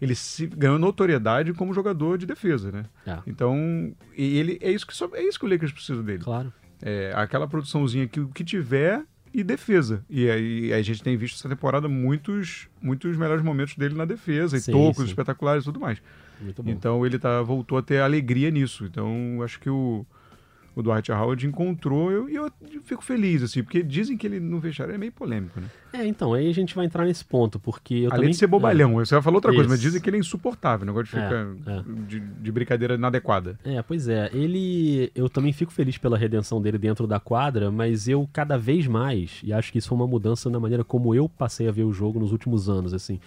Speaker 2: ele se ganhou notoriedade como jogador de defesa, né? É. Então, ele é isso que é isso que o Lakers precisa dele.
Speaker 1: Claro.
Speaker 2: É, aquela produçãozinha que o que tiver e defesa. E aí a gente tem visto essa temporada muitos muitos melhores momentos dele na defesa, sim, e tocos sim. espetaculares e tudo mais. Então ele tá, voltou a ter alegria nisso. Então acho que o, o Dwight Howard encontrou eu, e eu, fico feliz, assim, porque dizem que ele no vestiário é meio polêmico, né?
Speaker 1: É, então, aí a gente vai entrar nesse ponto, porque eu
Speaker 2: Além
Speaker 1: também...
Speaker 2: de ser bobalhão, é. você vai falar outra Isso. coisa, mas dizem que ele é insuportável, o negócio de ficar é, é. de, de, brincadeira inadequada.
Speaker 1: É, pois é, ele... Eu também fico feliz pela redenção dele dentro da quadra, mas eu cada vez mais, e acho que isso foi uma mudança na maneira como eu passei a ver o jogo nos últimos anos, assim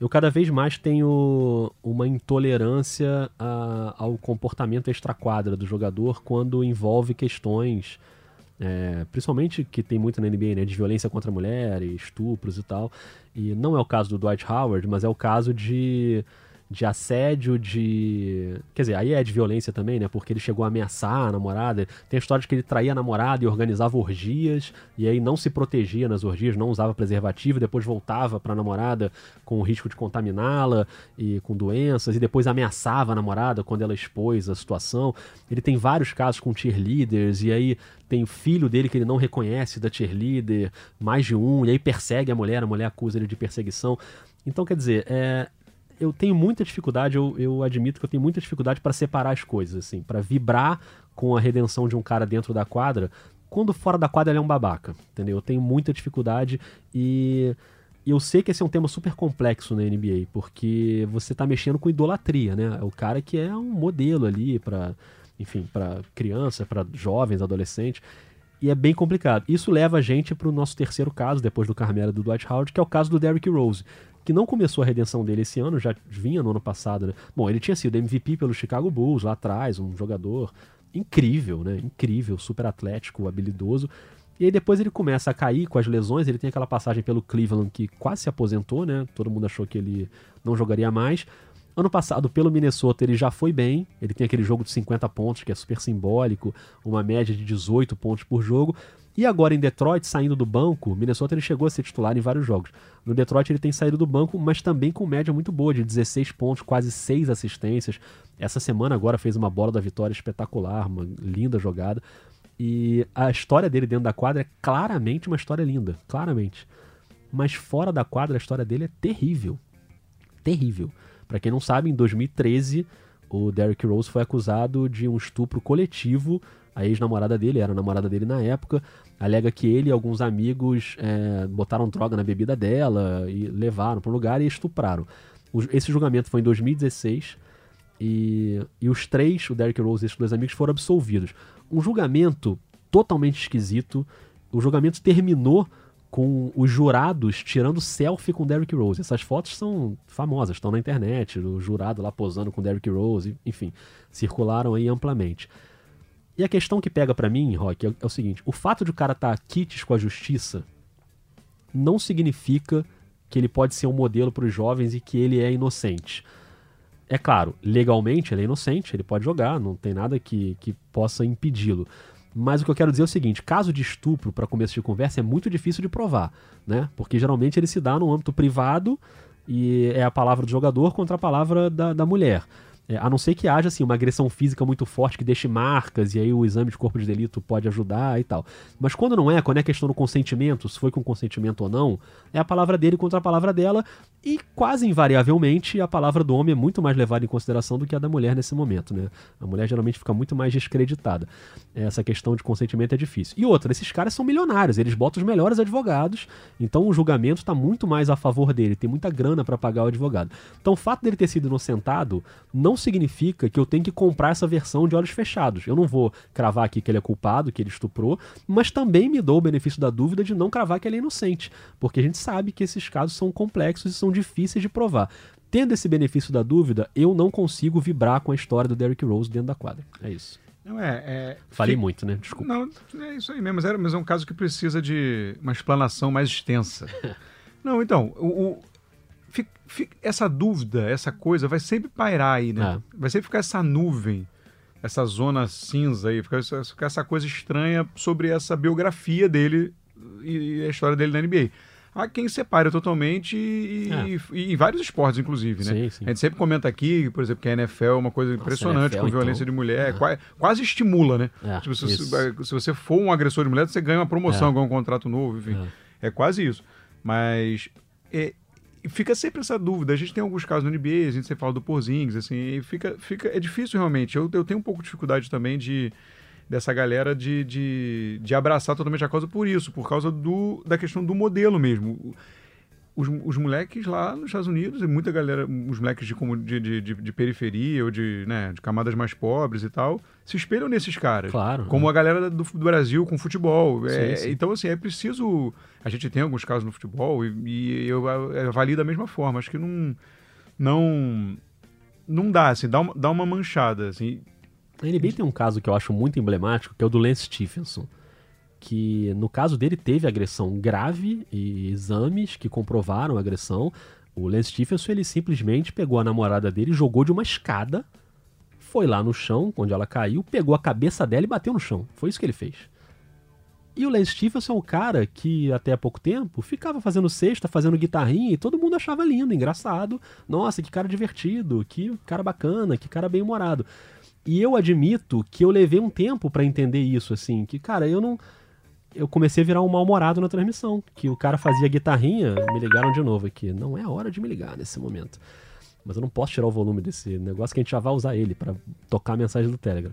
Speaker 1: eu cada vez mais tenho uma intolerância a, ao comportamento extra-quadra do jogador quando envolve questões, é, principalmente que tem muito na NBA, né, de violência contra mulheres, estupros e tal. E não é o caso do Dwight Howard, mas é o caso de de assédio, de. Quer dizer, aí é de violência também, né? Porque ele chegou a ameaçar a namorada. Tem a história de que ele traía a namorada e organizava orgias, e aí não se protegia nas orgias, não usava preservativo, depois voltava pra namorada com o risco de contaminá-la e com doenças, e depois ameaçava a namorada quando ela expôs a situação. Ele tem vários casos com cheerleaders, e aí tem o filho dele que ele não reconhece da cheerleader, mais de um, e aí persegue a mulher, a mulher acusa ele de perseguição. Então, quer dizer, é, eu tenho muita dificuldade, eu, eu admito que eu tenho muita dificuldade para separar as coisas, assim, para vibrar com a redenção de um cara dentro da quadra, quando fora da quadra ele é um babaca, entendeu? Eu tenho muita dificuldade e eu sei que esse é um tema super complexo na NBA, porque você está mexendo com idolatria, né? É o cara que é um modelo ali para, enfim, para criança, para jovens, adolescentes. E é bem complicado. Isso leva a gente para o nosso terceiro caso, depois do Carmelo e do Dwight Howard, que é o caso do Derrick Rose que não começou a redenção dele esse ano, já vinha no ano passado, né? Bom, ele tinha sido MVP pelo Chicago Bulls lá atrás, um jogador incrível, né? Incrível, super atlético, habilidoso. E aí depois ele começa a cair com as lesões, ele tem aquela passagem pelo Cleveland que quase se aposentou, né? Todo mundo achou que ele não jogaria mais. Ano passado, pelo Minnesota, ele já foi bem. Ele tem aquele jogo de 50 pontos, que é super simbólico, uma média de 18 pontos por jogo. E agora em Detroit, saindo do banco, Minnesota ele chegou a ser titular em vários jogos. No Detroit ele tem saído do banco, mas também com média muito boa, de 16 pontos, quase 6 assistências. Essa semana agora fez uma bola da vitória espetacular, uma linda jogada. E a história dele dentro da quadra é claramente uma história linda, claramente. Mas fora da quadra a história dele é terrível. Terrível. Para quem não sabe, em 2013 o Derrick Rose foi acusado de um estupro coletivo a ex-namorada dele, era a namorada dele na época, alega que ele e alguns amigos é, botaram droga na bebida dela e levaram para um lugar e estupraram. O, esse julgamento foi em 2016 e, e os três, o Derrick Rose e esses dois amigos, foram absolvidos. Um julgamento totalmente esquisito. O julgamento terminou com os jurados tirando selfie com Derrick Rose. Essas fotos são famosas, estão na internet, o jurado lá posando com Derrick Rose, enfim, circularam aí amplamente. E a questão que pega para mim, Rock, é, é, o seguinte: o fato de o cara estar tá com a justiça não significa que ele pode ser um modelo para os jovens e que ele é inocente. É claro, legalmente ele é inocente, ele pode jogar, não tem nada que, que possa impedi-lo. Mas o que eu quero dizer é o seguinte: caso de estupro, para começo de conversa, é muito difícil de provar, né? Porque geralmente ele se dá no âmbito privado e é a palavra do jogador contra a palavra da, da mulher. É, a não ser que haja assim, uma agressão física muito forte que deixe marcas, e aí o exame de corpo de delito pode ajudar e tal. Mas quando não é, quando é questão do consentimento, se foi com consentimento ou não, é a palavra dele contra a palavra dela, e quase invariavelmente a palavra do homem é muito mais levada em consideração do que a da mulher nesse momento. Né? A mulher geralmente fica muito mais descreditada. Essa questão de consentimento é difícil. E outra, esses caras são milionários, eles botam os melhores advogados, então o julgamento está muito mais a favor dele, tem muita grana para pagar o advogado. Então o fato dele ter sido inocentado não significa que eu tenho que comprar essa versão de olhos fechados. Eu não vou cravar aqui que ele é culpado, que ele estuprou, mas também me dou o benefício da dúvida de não cravar que ele é inocente, porque a gente sabe que esses casos são complexos e são difíceis de provar. Tendo esse benefício da dúvida, eu não consigo vibrar com a história do Derrick Rose dentro da quadra. É isso.
Speaker 2: Não é, é
Speaker 1: Falei que... muito, né? Desculpa.
Speaker 2: Não, é isso aí mesmo. Mas é, mas é um caso que precisa de uma explanação mais extensa. não, então, o, fica, fica, essa dúvida, essa coisa vai sempre pairar aí, né? É. Vai sempre ficar essa nuvem, essa zona cinza aí, ficar, ficar essa coisa estranha sobre essa biografia dele e, e a história dele na NBA há quem separe totalmente e, é. e, e, em vários esportes, inclusive, né? Sim, sim. A gente sempre comenta aqui, por exemplo, que a NFL é uma coisa impressionante NFL, com violência então... de mulher, quase, quase, estimula, né? É, tipo, se, se, você for um agressor de mulher, você ganha uma promoção, é. ganha um contrato novo, enfim. É, é quase isso. Mas é, fica sempre essa dúvida. A gente tem alguns casos no NBA, a gente sempre fala do Porzingis, assim, fica, fica, é difícil realmente. Eu, eu tenho um pouco de dificuldade também de dessa galera de, de, de abraçar totalmente a causa por isso, por causa do, da questão do modelo mesmo os, os moleques lá nos Estados Unidos, e muita galera, os moleques de, de, de, de, periferia ou de, né, de camadas mais pobres e tal, se espelham nesses caras.
Speaker 1: Claro.
Speaker 2: Como a galera do, do Brasil com futebol. Sim, é, sim. Então, assim, é preciso. A gente tem alguns casos no futebol e, e eu avalio da mesma forma. Acho que não. Não. Não dá, assim, dá uma, dá uma manchada. Assim.
Speaker 1: A NBA tem um caso que eu acho muito emblemático, que é o do Lance Stephenson que no caso dele teve agressão grave e exames que comprovaram a agressão. O Lance Stephenson ele simplesmente pegou a namorada dele, jogou de uma escada, foi lá no chão, onde ela caiu, pegou a cabeça dela e bateu no chão. Foi isso que ele fez. E o Lance Stephenson é um cara que até há pouco tempo ficava fazendo cesta, fazendo guitarrinha e todo mundo achava lindo, engraçado. Nossa, que cara divertido, que cara bacana, que cara bem-humorado. E eu admito que eu levei um tempo para entender isso, assim, que cara, eu não eu comecei a virar um mal-humorado na transmissão. Que o cara fazia guitarrinha, me ligaram de novo aqui. Não é hora de me ligar nesse momento. Mas eu não posso tirar o volume desse negócio que a gente já vai usar ele para tocar a mensagem do Telegram.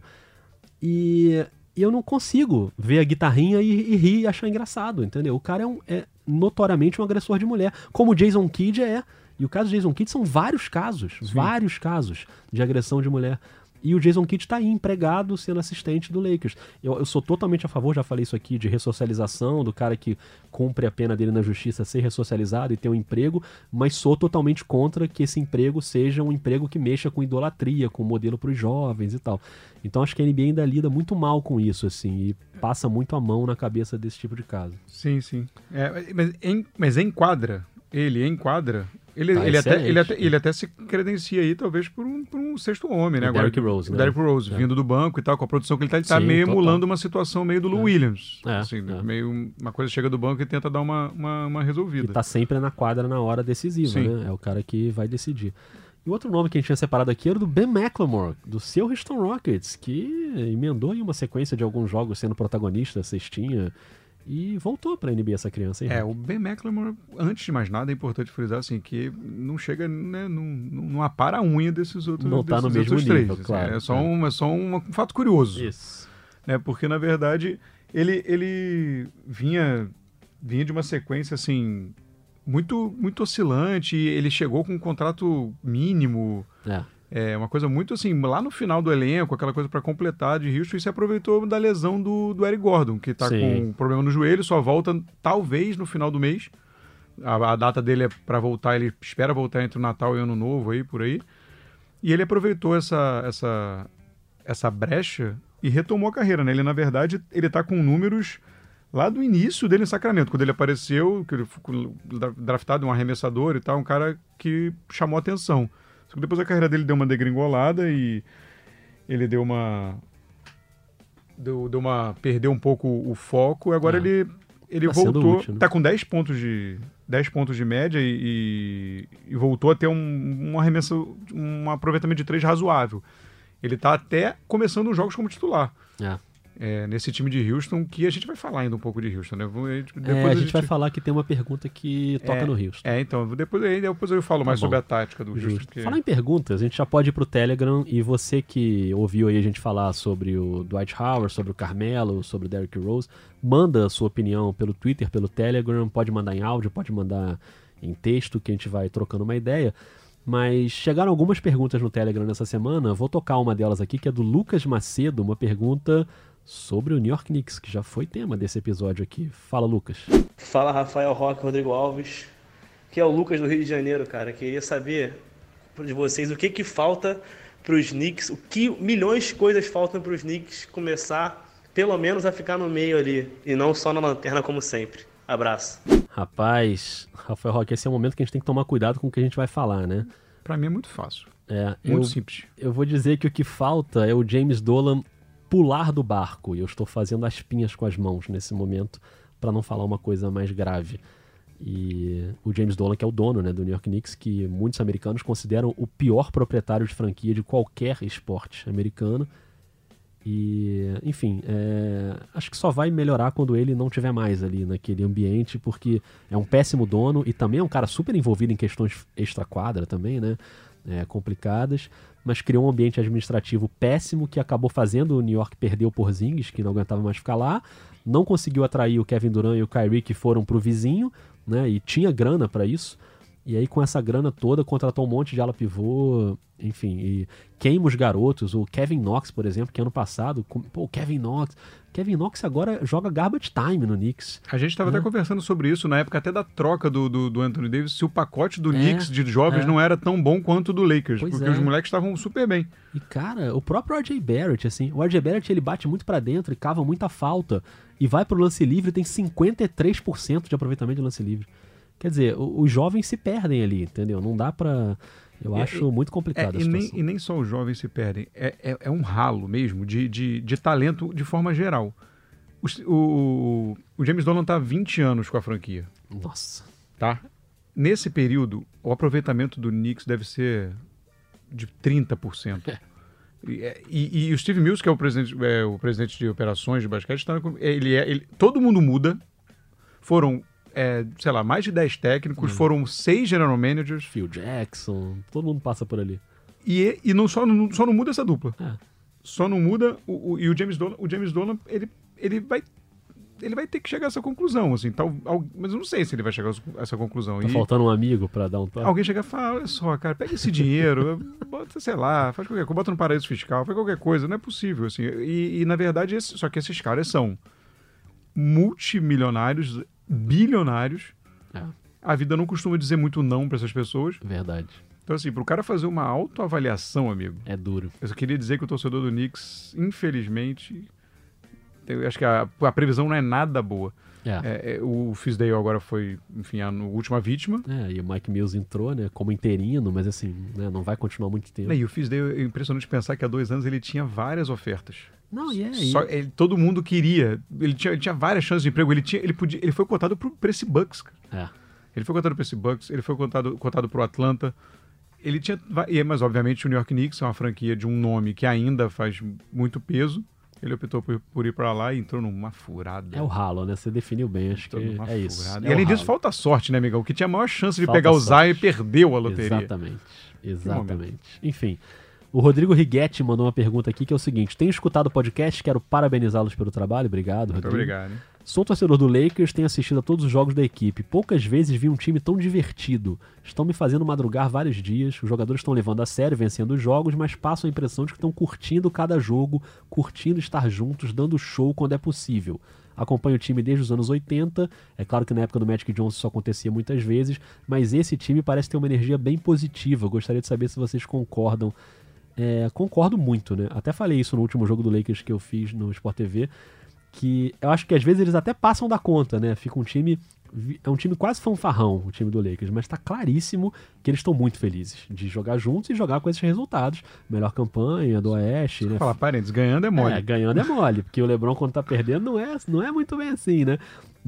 Speaker 1: E, e, eu não consigo ver a guitarrinha e, e, rir e achar engraçado, entendeu? O cara é, um, é notoriamente um agressor de mulher, como o Jason Kidd é. E o caso do Jason Kidd são vários casos, Sim. vários casos de agressão de mulher E o Jason Kidd tá aí empregado sendo assistente do Lakers. Eu, eu, sou totalmente a favor, já falei isso aqui, de ressocialização, do cara que cumpre a pena dele na justiça ser ressocializado e ter um emprego, mas sou totalmente contra que esse emprego seja um emprego que mexa com idolatria, com modelo para os jovens e tal. Então acho que a NBA ainda lida muito mal com isso, assim, e passa muito a mão na cabeça desse tipo de caso.
Speaker 2: Sim, sim. É, mas, em, mas enquadra, ele enquadra ele, tá ele, até, ele, até, ele até se credencia aí, talvez, por um, por um sexto homem, né?
Speaker 1: O Derrick Rose, né?
Speaker 2: Derrick Rose, é. vindo do banco e tal, com a produção que ele tá, ele tá Sim, meio total. emulando uma situação meio do Lou é. Williams. É, assim, é. meio uma coisa chega do banco e tenta dar uma, uma, uma resolvida.
Speaker 1: E tá sempre na quadra na hora decisiva, Sim. né? É o cara que vai decidir. E outro nome que a gente tinha separado aqui era do Ben McLemore, do seu Houston Rockets, que emendou em uma sequência de alguns jogos sendo protagonista, cestinha. E voltou para a NBA essa criança aí.
Speaker 2: É, o Ben McLemore, antes de mais nada, é importante frisar assim, que não chega, né, não, não apara a unha desses outros
Speaker 1: Não
Speaker 2: tá
Speaker 1: no mesmo nível, três, assim, claro.
Speaker 2: É só, é. Um, é só um fato curioso.
Speaker 1: Isso.
Speaker 2: Né, porque, na verdade, ele, ele vinha, vinha de uma sequência, assim, muito, muito oscilante. Ele chegou com um contrato mínimo.
Speaker 1: É.
Speaker 2: É uma coisa muito assim, lá no final do elenco, aquela coisa para completar de Houston, e se aproveitou da lesão do, do Eric Gordon, que tá Sim. com um problema no joelho, só volta talvez no final do mês. A, a data dele é para voltar, ele espera voltar entre o Natal e o Ano Novo aí, por aí. E ele aproveitou essa, essa, essa brecha e retomou a carreira, né? Ele, na verdade, ele tá com números lá do início dele em Sacramento, quando ele apareceu, que ele foi draftado um arremessador e tal, um cara que chamou atenção. Só que depois a carreira dele deu uma degringolada e ele deu uma. Deu, deu uma. Perdeu um pouco o foco e agora é. ele. Ele tá voltou. Útil, né? Tá com 10 pontos de. 10 pontos de média e, e, voltou a ter um, um arremesso, um aproveitamento de 3 razoável. Ele tá até começando os jogos como titular.
Speaker 1: É
Speaker 2: é, nesse time de Houston, que a gente vai falar ainda um pouco de Houston, né?
Speaker 1: Depois é, a, gente a, gente vai falar que tem uma pergunta que toca
Speaker 2: é,
Speaker 1: no Houston.
Speaker 2: É, então, depois, depois eu falo tá mais bom. sobre a tática do Justo. Houston. Porque...
Speaker 1: Falar em perguntas, a gente já pode ir pro Telegram e você que ouviu aí a gente falar sobre o Dwight Howard, sobre o Carmelo, sobre o Derrick Rose, manda a sua opinião pelo Twitter, pelo Telegram, pode mandar em áudio, pode mandar em texto, que a gente vai trocando uma ideia. Mas chegaram algumas perguntas no Telegram nessa semana. Vou tocar uma delas aqui, que é do Lucas Macedo, uma pergunta sobre o New York Knicks, que já foi tema desse episódio aqui. Fala, Lucas.
Speaker 3: Fala, Rafael Roque, Rodrigo Alves, que é o Lucas do Rio de Janeiro, cara. Queria saber de vocês o que que falta para os Knicks, o que milhões de coisas faltam para os Knicks começar, pelo menos, a ficar no meio ali e não só na lanterna como sempre. Abraço.
Speaker 1: Rapaz, Rafael Roque, esse é o momento que a gente tem que tomar cuidado com o que a gente vai falar, né?
Speaker 2: Para mim é muito fácil.
Speaker 1: É,
Speaker 2: muito
Speaker 1: eu,
Speaker 2: simples.
Speaker 1: Eu vou dizer que o que falta é o James Dolan pular do barco. E eu estou fazendo as pinhas com as mãos nesse momento, para não falar uma coisa mais grave. E o James Dolan, que é o dono né, do New York Knicks, que muitos americanos consideram o pior proprietário de franquia de qualquer esporte americano. E, enfim, é, acho que só vai melhorar quando ele não tiver mais ali naquele ambiente, porque é um péssimo dono e também é um cara super envolvido em questões extra-quadra também, né? É, complicadas mas criou um ambiente administrativo péssimo que acabou fazendo o New York perder o Porzingis, que não aguentava mais ficar lá. Não conseguiu atrair o Kevin Durant e o Kyrie, que foram para o vizinho, né? E tinha grana para isso. E aí, com essa grana toda, contratou um monte de ala pivô, enfim, e queima os garotos. O Kevin Knox, por exemplo, que ano passado, pô, o Kevin Knox. Kevin Knox agora joga garbage time no Knicks.
Speaker 2: A gente estava até conversando sobre isso na época até da troca do, do, do Anthony Davis, se o pacote do é, Knicks de jovens é. não era tão bom quanto o do Lakers, pois porque é. os moleques estavam super bem.
Speaker 1: E cara, o próprio RJ Barrett, assim, o RJ Barrett ele bate muito para dentro e cava muita falta e vai pro lance livre e tem 53% de aproveitamento de lance livre. Quer dizer, os jovens se perdem ali, entendeu? Não dá pra. Eu é, acho muito complicado
Speaker 2: é, e, nem, e nem só os jovens se perdem. É, é, é um ralo mesmo de, de, de, talento de forma geral. O, o, o James Dolan tá há 20 anos com a franquia.
Speaker 1: Nossa.
Speaker 2: Tá? Nesse período, o aproveitamento do Knicks deve ser de 30%. É. E, e, o Steve Mills, que é o presidente, é, o presidente de operações de basquete, tá, ele é, ele, todo mundo muda. Foram é, sei lá, mais de 10 técnicos, hum. foram seis general managers.
Speaker 1: Phil Jackson, todo mundo passa por ali.
Speaker 2: E, e não, só, não, só não muda essa dupla. É. Só não muda. O, o, e o James Dolan, o James Dolan ele, ele vai ele vai ter que chegar a essa conclusão, assim, tal, al- mas eu não sei se ele vai chegar a essa conclusão.
Speaker 1: Tá
Speaker 2: E
Speaker 1: faltando um amigo pra dar um toque?
Speaker 2: alguém chega e fala, olha só, cara, pega esse dinheiro, bota, sei lá, faz qualquer coisa, bota no paraíso fiscal, faz qualquer coisa, não é possível, assim. E, e, na verdade, esse- só que esses caras são multimilionários, bilionários.
Speaker 1: É,
Speaker 2: A vida não costuma dizer muito não para essas pessoas.
Speaker 1: verdade.
Speaker 2: Então, assim, pro cara fazer uma autoavaliação, amigo,
Speaker 1: É duro.
Speaker 2: eu só queria dizer que o torcedor do Knicks, infelizmente, eu acho que a, a previsão não é nada boa.
Speaker 1: É.
Speaker 2: É, é, o Fisdale agora foi, enfim, a última vítima.
Speaker 1: É, e o Mike Mills entrou, né, como interino, mas assim, né, não vai continuar muito tempo.
Speaker 2: E o Fisdale, é impressionante pensar que há dois anos ele tinha várias ofertas.
Speaker 1: Não, e é
Speaker 2: Só, ele- todo mundo queria. Ele tinha, ele tinha várias chances de emprego. Ele, tinha, ele, podia, ele foi cotado pro, pra esse Bucks. cara.
Speaker 1: É.
Speaker 2: Ele foi cotado para esse Bucks, ele foi cotado, cotado pro Atlanta. Ele tinha. e- Mas, obviamente, o New York Knicks é uma franquia de um nome que ainda faz muito peso. Ele optou por, por ir para lá e entrou numa furada.
Speaker 1: É o ralo, né? Você definiu bem, acho que
Speaker 2: Entrou numa
Speaker 1: é isso.
Speaker 2: furada.
Speaker 1: É
Speaker 2: e além
Speaker 1: o
Speaker 2: disso, falta sorte, né, amigão? Que tinha a maior chance de
Speaker 1: Falta
Speaker 2: pegar o. Zion e perdeu a loteria.
Speaker 1: Exatamente. Exatamente. Enfim, o Rodrigo Righetti mandou uma pergunta aqui que é o seguinte: tenho escutado o podcast, quero parabenizá-los pelo trabalho. Obrigado,
Speaker 2: Muito
Speaker 1: Rodrigo.
Speaker 2: obrigado. hein?
Speaker 1: Sou torcedor do Lakers, tenho assistido a todos os jogos da equipe. Poucas vezes vi um time tão divertido. Estão me fazendo madrugar vários dias. Os jogadores estão levando a sério, vencendo os jogos, mas passam a impressão de que estão curtindo cada jogo, curtindo estar juntos, dando show quando é possível. Acompanho o time desde os anos 80. É claro que na época do Magic Johnson isso acontecia muitas vezes, mas esse time parece ter uma energia bem positiva. Gostaria de saber se vocês concordam. É, concordo muito, né? Até falei isso no último jogo do Lakers que eu fiz no Sport TV que eu acho que às vezes eles até passam da conta, né? Fica um time. É um time quase fanfarrão, o time do Lakers, mas tá claríssimo que eles estão muito felizes de jogar juntos e jogar com esses resultados. Melhor campanha do Oeste, né?
Speaker 2: Falar parênteses, ganhando é mole.
Speaker 1: É, ganhando é mole, porque o LeBron quando tá perdendo não é, não é muito bem assim, né?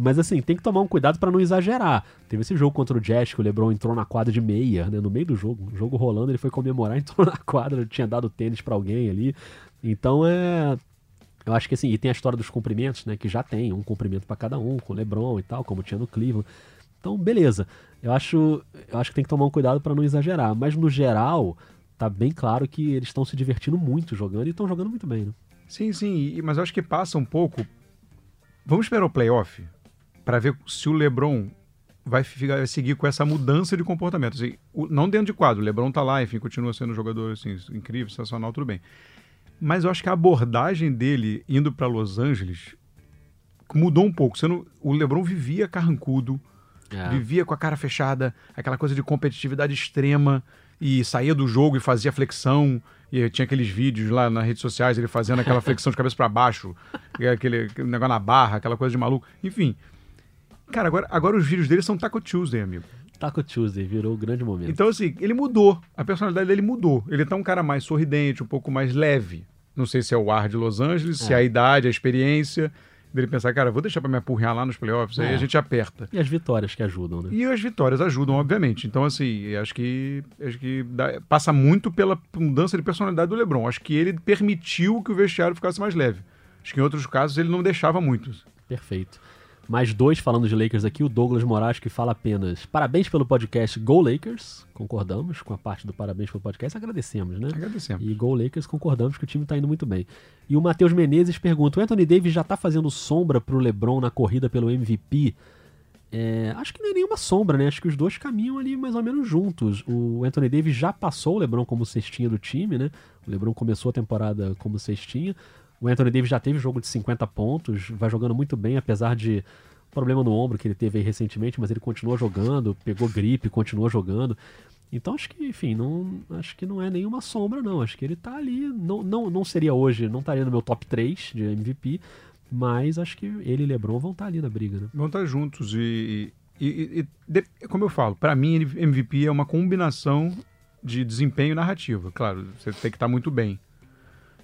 Speaker 1: Mas assim, tem que tomar um cuidado pra não exagerar. Teve esse jogo contra o Jazz que o LeBron entrou na quadra de meia, né, no meio do jogo, o jogo rolando, ele foi comemorar, entrou na quadra, tinha dado tênis pra alguém ali. Então é eu acho que assim, e tem a história dos cumprimentos, né, que já tem um cumprimento pra cada um, com o LeBron e tal, como tinha no Cleveland. Então, beleza. Eu acho, eu acho que tem que tomar um cuidado pra não exagerar, mas no geral, tá bem claro que eles estão se divertindo muito jogando e estão jogando muito bem, né?
Speaker 2: Sim, sim, mas eu acho que passa um pouco. Vamos esperar o playoff para ver se o LeBron vai, ficar- vai seguir com essa mudança de comportamento. Assim, o- não dentro de quadro, o LeBron tá lá, enfim, continua sendo um jogador assim, incrível, sensacional, tudo bem. Mas eu acho que a abordagem dele indo para Los Angeles mudou um pouco. Não- o LeBron vivia carrancudo,
Speaker 1: É.
Speaker 2: vivia com a cara fechada, aquela coisa de competitividade extrema e saía do jogo e fazia flexão. E tinha aqueles vídeos lá nas redes sociais, ele fazendo aquela flexão de cabeça para baixo, aquele, aquele negócio na barra, aquela coisa de maluco. Enfim. Cara, agora, agora os vídeos dele são Taco Tuesday, amigo.
Speaker 1: Taco Tuesday virou o grande momento.
Speaker 2: Então, assim, ele mudou. A personalidade dele mudou. Ele tá um cara mais sorridente, um pouco mais leve. Não sei se é o ar de Los Angeles, se é a idade, a experiência. Dele pensar, cara, vou deixar pra me apurrear lá nos playoffs, aí
Speaker 1: É.
Speaker 2: a gente aperta.
Speaker 1: E as vitórias que ajudam, né?
Speaker 2: E as vitórias ajudam, obviamente. Então, assim, acho que, acho que dá- passa muito pela mudança de personalidade do LeBron. Acho que ele permitiu que o vestiário ficasse mais leve. Acho que em outros casos ele não deixava muito.
Speaker 1: Perfeito. Mais dois falando de Lakers aqui, o Douglas Moraes que fala apenas parabéns pelo podcast Go Lakers. Concordamos com a parte do parabéns pelo podcast, agradecemos, né?
Speaker 2: Agradecemos.
Speaker 1: E Go Lakers concordamos que o time tá indo muito bem. E o Matheus Menezes pergunta: o Anthony Davis já tá fazendo sombra pro LeBron na corrida pelo MVP? É, acho que não é nenhuma sombra, né? Acho que os dois caminham ali mais ou menos juntos. O Anthony Davis já passou o LeBron como cestinha do time, né? O LeBron começou a temporada como cestinha. O Anthony Davis já teve jogo de 50 pontos, vai jogando muito bem, apesar de problema no ombro que ele teve aí recentemente, mas ele continua jogando, pegou gripe, continua jogando. Então acho que, enfim, não, acho que não é nenhuma sombra, não. Acho que ele tá ali. Não, não, não seria hoje, não estaria no meu top 3 de MVP, mas acho que ele e LeBron vão estar ali na briga, né?
Speaker 2: Vão estar juntos e, e- e- e como eu falo, pra mim MVP é uma combinação de desempenho e narrativa. Claro, você tem que estar muito bem,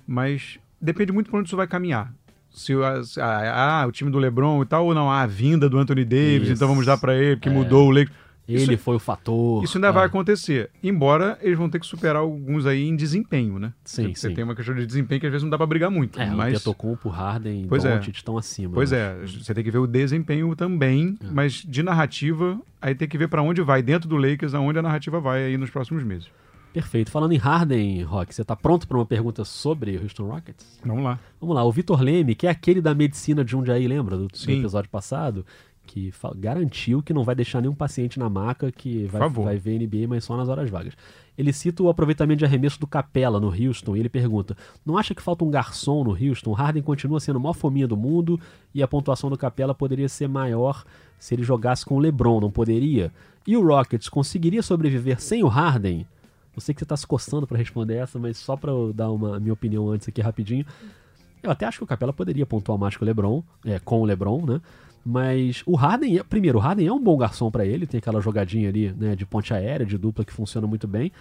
Speaker 2: mas depende muito para onde isso vai caminhar. Se o, ah, ah, o time do LeBron e tal ou não, ah, a vinda do Anthony Davis,
Speaker 1: Isso.
Speaker 2: então vamos dar para ele porque
Speaker 1: É.
Speaker 2: mudou o Lakers.
Speaker 1: Ele
Speaker 2: Isso-
Speaker 1: foi o fator.
Speaker 2: Isso ainda
Speaker 1: é.
Speaker 2: vai acontecer, embora eles vão ter que superar alguns aí em desempenho, né?
Speaker 1: Sim,
Speaker 2: Você
Speaker 1: sim.
Speaker 2: tem uma questão de desempenho que às vezes não dá pra brigar muito,
Speaker 1: É, o
Speaker 2: mas
Speaker 1: Tetocumpo, Harden e
Speaker 2: Pois é.
Speaker 1: Doncic estão acima.
Speaker 2: Pois
Speaker 1: né?
Speaker 2: é, você tem que ver o desempenho também, mas de narrativa, aí tem que ver pra onde vai dentro do Lakers, aonde a narrativa vai aí nos próximos meses.
Speaker 1: Perfeito. Falando em Harden, Rock, você tá pronto para uma pergunta sobre o Houston Rockets?
Speaker 2: Vamos lá.
Speaker 1: Vamos lá, o Vitor Leme, que é aquele da medicina de Jundiaí, lembra? Do, do episódio passado, que garantiu que não vai deixar nenhum paciente na maca que vai, vai ver NBA, mas só nas horas vagas. Ele cita o aproveitamento de arremesso do Capela no Houston e ele pergunta: não acha que falta um garçom no Houston? O Harden continua sendo a maior fominha do mundo e a pontuação do Capela poderia ser maior se ele jogasse com o LeBron, não poderia? E o Rockets conseguiria sobreviver sem o Harden? Eu sei que você está se coçando para responder essa, mas só para dar uma minha opinião antes aqui rapidinho. Eu até acho que o Capela poderia pontuar mais que o LeBron, é, com o LeBron, né? Mas o Harden, é, primeiro, o Harden é um bom garçom para ele, tem aquela jogadinha ali, né, de ponte aérea, de dupla que funciona muito bem.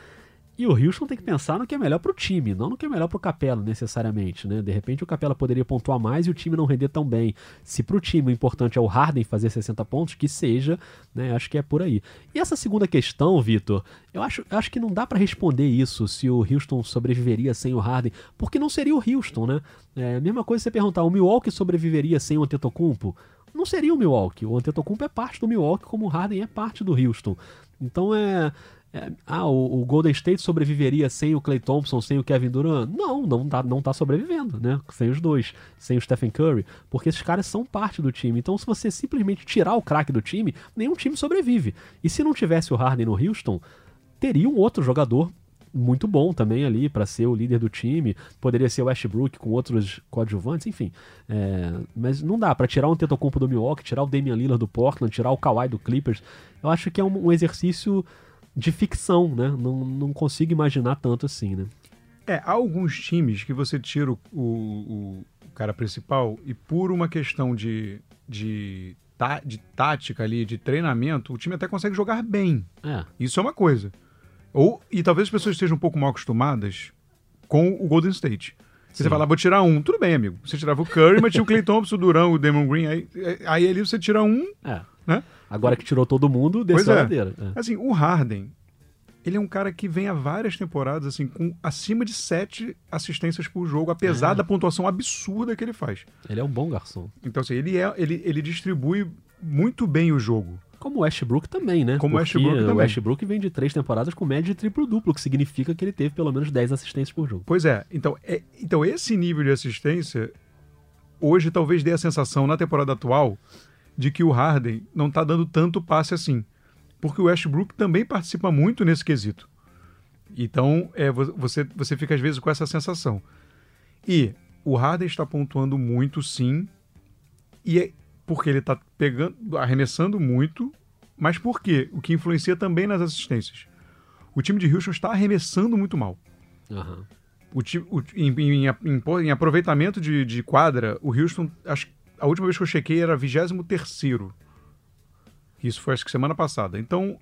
Speaker 1: E o Houston tem que pensar no que é melhor pro time, não no que é melhor pro Capela, necessariamente, né? De repente o Capela poderia pontuar mais e o time não render tão bem. Se pro time o importante é o Harden fazer 60 pontos, que seja, né? Acho que é por aí. E essa segunda questão, Vitor, eu acho, acho que não dá para responder isso se o Houston sobreviveria sem o Harden, porque não seria o Houston, né? É a mesma coisa você perguntar, o Milwaukee sobreviveria sem o Antetokounmpo? Não seria o Milwaukee. O Antetokounmpo é parte do Milwaukee, como o Harden é parte do Houston. Então é, ah, o, o Golden State sobreviveria sem o Clay Thompson, sem o Kevin Durant? Não, não tá, não tá sobrevivendo, né? Sem os dois, sem o Stephen Curry, porque esses caras são parte do time. Então, se você simplesmente tirar o craque do time, nenhum time sobrevive. E se não tivesse o Harden no Houston, teria um outro jogador muito bom também ali para ser o líder do time. Poderia ser o Westbrook com outros coadjuvantes, enfim. É, mas não dá para tirar o Antetokounmpo do Milwaukee, tirar o Damian Lillard do Portland, tirar o Kawhi do Clippers. Eu acho que é um, um exercício de ficção, né? Não, não consigo imaginar tanto assim, né?
Speaker 2: É, há alguns times que você tira o, o, o cara principal e por uma questão de, de, tá, de tática ali, de treinamento, o time até consegue jogar bem.
Speaker 1: É,
Speaker 2: Isso é uma coisa. Ou, e talvez as pessoas estejam um pouco mal acostumadas com o Golden State.
Speaker 1: Sim.
Speaker 2: Você fala, vou tirar um. Tudo bem, amigo. Você tirava o Curry, mas tinha o Clay Thompson, o Durão, o Damon Green. Aí, aí ali você tira um,
Speaker 1: é.
Speaker 2: né?
Speaker 1: Agora que tirou todo mundo, desceu
Speaker 2: Pois
Speaker 1: a
Speaker 2: é.
Speaker 1: ladeira. É.
Speaker 2: Assim, o Harden, ele é um cara que vem há várias temporadas, assim, com acima de sete assistências por jogo, apesar
Speaker 1: É.
Speaker 2: da pontuação absurda que ele faz.
Speaker 1: Ele é um bom garçom.
Speaker 2: Então, assim, ele, é, ele, ele distribui muito bem o jogo.
Speaker 1: Como o Westbrook também, né?
Speaker 2: Como o
Speaker 1: Porque
Speaker 2: Westbrook
Speaker 1: o
Speaker 2: também.
Speaker 1: Westbrook vem de três temporadas com média de triplo-duplo, o que significa que ele teve pelo menos 10 assistências por jogo.
Speaker 2: Pois é, então, é, então esse nível de assistência, hoje talvez dê a sensação, na temporada atual, de que o Harden não tá dando tanto passe assim. Porque o Westbrook também participa muito nesse quesito. Então, é, vo- você, você fica às vezes com essa sensação. E o Harden está pontuando muito, sim. E é porque ele está pegando, arremessando muito, mas por quê? O que influencia também nas assistências. O time de Houston está arremessando muito mal.
Speaker 1: Aham.
Speaker 2: O o- em, em- em- em aproveitamento de, de quadra, o Houston, acho, a última vez que eu chequei era 23 Isso foi acho que semana passada. Então,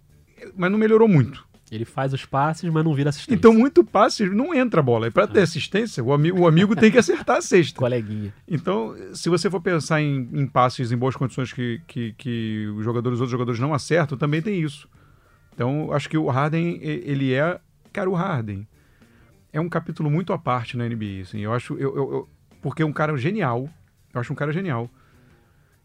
Speaker 2: mas não melhorou muito.
Speaker 1: Ele faz os passes, mas não vira assistência.
Speaker 2: Então, muito passe, não entra a bola. E para ter assistência, o, ami o amigo tem que acertar a cesta.
Speaker 1: Coleguinha.
Speaker 2: Então, se você for pensar em, em passes em boas condições que, que, que os jogadores, os outros jogadores não acertam, também tem isso. Então, acho que o Harden, ele é. Cara, o Harden é um capítulo muito à parte na NBA. Assim, eu acho. Eu, eu- eu- porque é um cara genial. Eu acho um cara genial.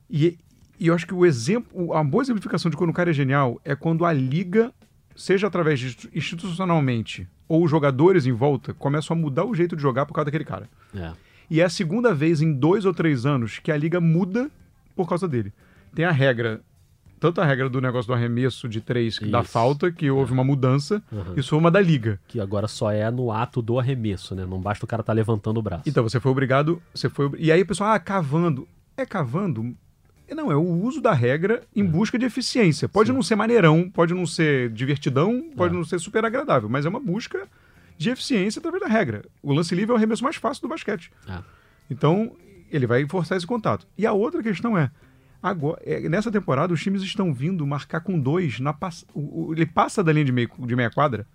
Speaker 2: E, e eu acho que o exemplo. A boa exemplificação de quando um cara é genial é quando a liga, seja através de institu- institucionalmente ou os jogadores em volta, começam a mudar o jeito de jogar por causa daquele cara.
Speaker 1: É.
Speaker 2: E é a segunda vez em dois ou três anos que a liga muda por causa dele. Tem a regra, tanto a regra do negócio do arremesso de três da
Speaker 1: Isso.
Speaker 2: falta, que houve uma mudança,
Speaker 1: Uhum.
Speaker 2: isso foi uma da liga.
Speaker 1: Que agora só é no ato do arremesso, né? Não basta o cara estar levantando o braço.
Speaker 2: Então você foi obrigado, você foi, e aí o pessoal, ah, cavando. É cavando? Não, é o uso da regra em busca de eficiência. Pode
Speaker 1: Sim.
Speaker 2: não ser maneirão, pode não ser divertidão, pode
Speaker 1: É.
Speaker 2: não ser super agradável, mas é uma busca de eficiência através da regra. O lance livre é o arremesso mais fácil do basquete.
Speaker 1: É.
Speaker 2: Então, ele vai forçar esse contato. E a outra questão é, agora, é, nessa temporada os times estão vindo marcar com dois na pass... ele passa da linha de, meio, de meia quadra,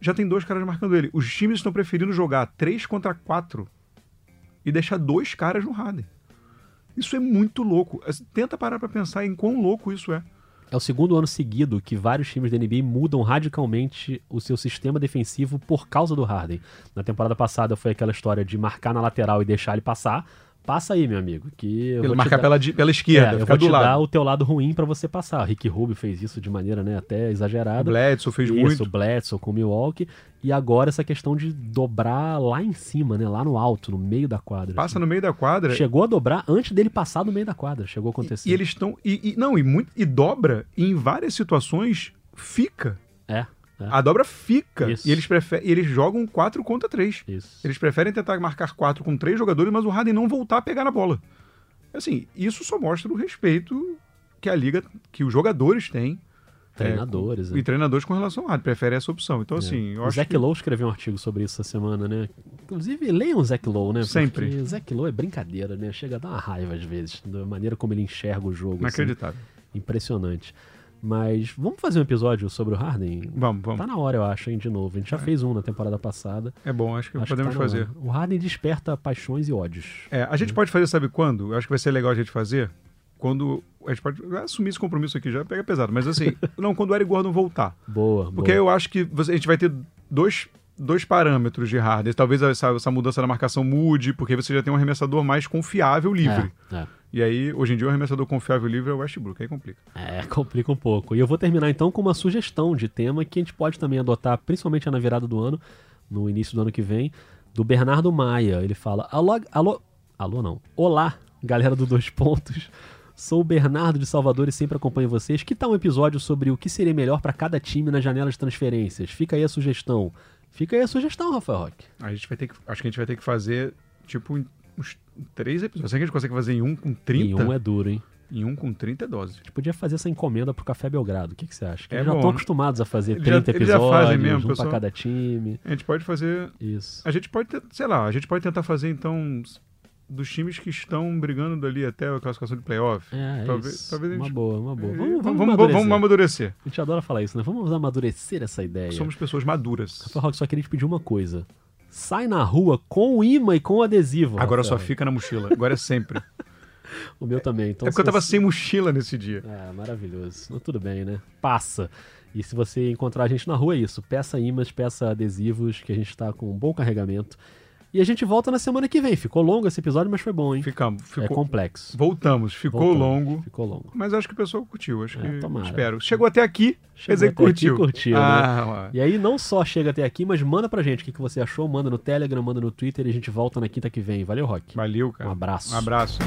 Speaker 2: já tem dois caras marcando ele. Os times estão preferindo jogar três contra quatro e deixar dois caras no Harden. Isso é muito louco. Tenta parar pra pensar em quão louco isso é.
Speaker 1: É o segundo ano seguido que vários times da NBA mudam radicalmente o seu sistema defensivo por causa do Harden. Na temporada passada foi aquela história de marcar na lateral e deixar ele passar passa aí, meu amigo, que eu
Speaker 2: Pela,
Speaker 1: vou
Speaker 2: marcar
Speaker 1: dar-
Speaker 2: pela, pela esquerda,
Speaker 1: É, eu vou te dar
Speaker 2: lado.
Speaker 1: o teu lado ruim pra você passar. O Rick Rubio fez isso de maneira né, até
Speaker 2: O
Speaker 1: exagerada.
Speaker 2: Bledsoe fez
Speaker 1: Isso,
Speaker 2: muito.
Speaker 1: o Bledsoe com o Milwaukee. E agora essa questão de dobrar lá em cima, né? Lá no alto, no meio da quadra.
Speaker 2: Passa no meio da quadra.
Speaker 1: Chegou a dobrar antes dele passar no meio da quadra. Chegou a acontecer.
Speaker 2: E eles estão. E, e- não, e, muito, e dobra, e em várias situações fica.
Speaker 1: É, é.
Speaker 2: A dobra fica.
Speaker 1: Isso.
Speaker 2: E eles, preferem, eles jogam 4 contra 3.
Speaker 1: Isso.
Speaker 2: Eles preferem tentar marcar 4 com três jogadores, mas o Harden não voltar a pegar na bola. Assim, isso só mostra o respeito que a liga, que os jogadores têm.
Speaker 1: Treinadores,
Speaker 2: é,
Speaker 1: né?
Speaker 2: E treinadores com relação ao Harden, preferem essa opção. Então, assim, eu
Speaker 1: o
Speaker 2: acho que...
Speaker 1: Lowe escreveu um artigo sobre isso essa semana, né? Inclusive, leiam o Zach Lowe, né?
Speaker 2: Sempre.
Speaker 1: Porque o Zach Lowe é brincadeira, né? Chega a dar uma raiva às vezes, da maneira como ele enxerga o jogo. assim.
Speaker 2: Inacreditável.
Speaker 1: Impressionante. Mas vamos fazer um episódio sobre o Harden?
Speaker 2: Vamos, vamos.
Speaker 1: Tá na hora, eu acho, hein, de novo. A gente já fez um na temporada passada.
Speaker 2: É bom, acho que
Speaker 1: Acho que
Speaker 2: podemos
Speaker 1: tá na
Speaker 2: fazer.
Speaker 1: hora. O Harden desperta paixões e ódios.
Speaker 2: É, a gente pode fazer, sabe quando? Eu acho que vai ser legal a gente fazer quando. A gente pode assumir esse compromisso aqui, já pega pesado. Mas assim, não, quando o Eric Gordon voltar.
Speaker 1: Boa,
Speaker 2: Porque
Speaker 1: boa.
Speaker 2: eu acho que você- a gente vai ter dois, dois parâmetros de Harden. Talvez essa, essa mudança na marcação mude, porque você já tem um arremessador mais confiável livre.
Speaker 1: É, é.
Speaker 2: E aí, hoje em dia, o arremessador confiável livre é o Westbrook. Aí complica.
Speaker 1: É, complica um pouco. E eu vou terminar então com uma sugestão de tema que a gente pode também adotar, principalmente na virada do ano, no início do ano que vem, do Bernardo Maia. Ele fala: Alô, alô, alô não. Olá, galera do Dois Pontos. Sou o Bernardo de Salvador e sempre acompanho vocês. Que tal um episódio sobre o que seria melhor para cada time na janela de transferências? Fica aí a sugestão. Fica aí a sugestão, Rafael Roque.
Speaker 2: A gente vai ter que. Acho que a gente vai ter que fazer, tipo, uns três episódios. Será que a gente consegue fazer em um com 30?
Speaker 1: E um é duro, hein?
Speaker 2: Em um com 30 doses.
Speaker 1: A gente podia fazer essa encomenda pro Café Belgrado. O que, que você acha? Que
Speaker 2: É
Speaker 1: eles já
Speaker 2: bom,
Speaker 1: estão
Speaker 2: né?
Speaker 1: acostumados a fazer
Speaker 2: Eles já-
Speaker 1: 30
Speaker 2: eles já
Speaker 1: episódios,
Speaker 2: fazem mesmo,
Speaker 1: um pra
Speaker 2: pessoal.
Speaker 1: cada time.
Speaker 2: A gente pode fazer.
Speaker 1: Isso.
Speaker 2: A gente pode, sei lá, a gente pode tentar fazer então dos times que estão brigando ali até a classificação de playoff.
Speaker 1: É, é
Speaker 2: Talvez-
Speaker 1: isso.
Speaker 2: talvez a
Speaker 1: Uma
Speaker 2: gente-
Speaker 1: boa, uma boa.
Speaker 2: É,
Speaker 1: Vamos, vamos,
Speaker 2: vamos,
Speaker 1: amadurecer.
Speaker 2: vamos amadurecer.
Speaker 1: A gente adora falar isso, né? Vamos amadurecer essa ideia.
Speaker 2: Somos pessoas maduras.
Speaker 1: Rafael Roque, só queria te pedir uma coisa. Sai na rua com imã e com adesivo.
Speaker 2: Agora só
Speaker 1: Rafael.
Speaker 2: fica na mochila. Agora é sempre.
Speaker 1: O meu também. Então,
Speaker 2: é porque eu tava
Speaker 1: você-
Speaker 2: sem mochila nesse dia.
Speaker 1: Ah, maravilhoso. Mas tudo bem, né? Passa. E se você encontrar a gente na rua, é isso. Peça imãs, peça adesivos, que a gente tá com um bom carregamento. E a gente volta na semana que vem. Ficou longo esse episódio, mas foi bom, hein?
Speaker 2: Ficamos.
Speaker 1: É
Speaker 2: Ficou,
Speaker 1: complexo.
Speaker 2: Voltamos. Ficou
Speaker 1: Voltamos.
Speaker 2: longo.
Speaker 1: Ficou longo.
Speaker 2: Mas acho que o pessoal curtiu. Acho
Speaker 1: É,
Speaker 2: que.
Speaker 1: tomara.
Speaker 2: Espero. Chegou até aqui. quer dizer que
Speaker 1: até aqui,
Speaker 2: curtiu.
Speaker 1: curtiu, né?
Speaker 2: ah,
Speaker 1: E aí não só chega até aqui, mas manda pra gente o que, que você achou, manda no Telegram, manda no Twitter e a gente volta na quinta que vem. Valeu, Rock.
Speaker 2: Valeu, cara.
Speaker 1: Um abraço.
Speaker 2: Um abraço.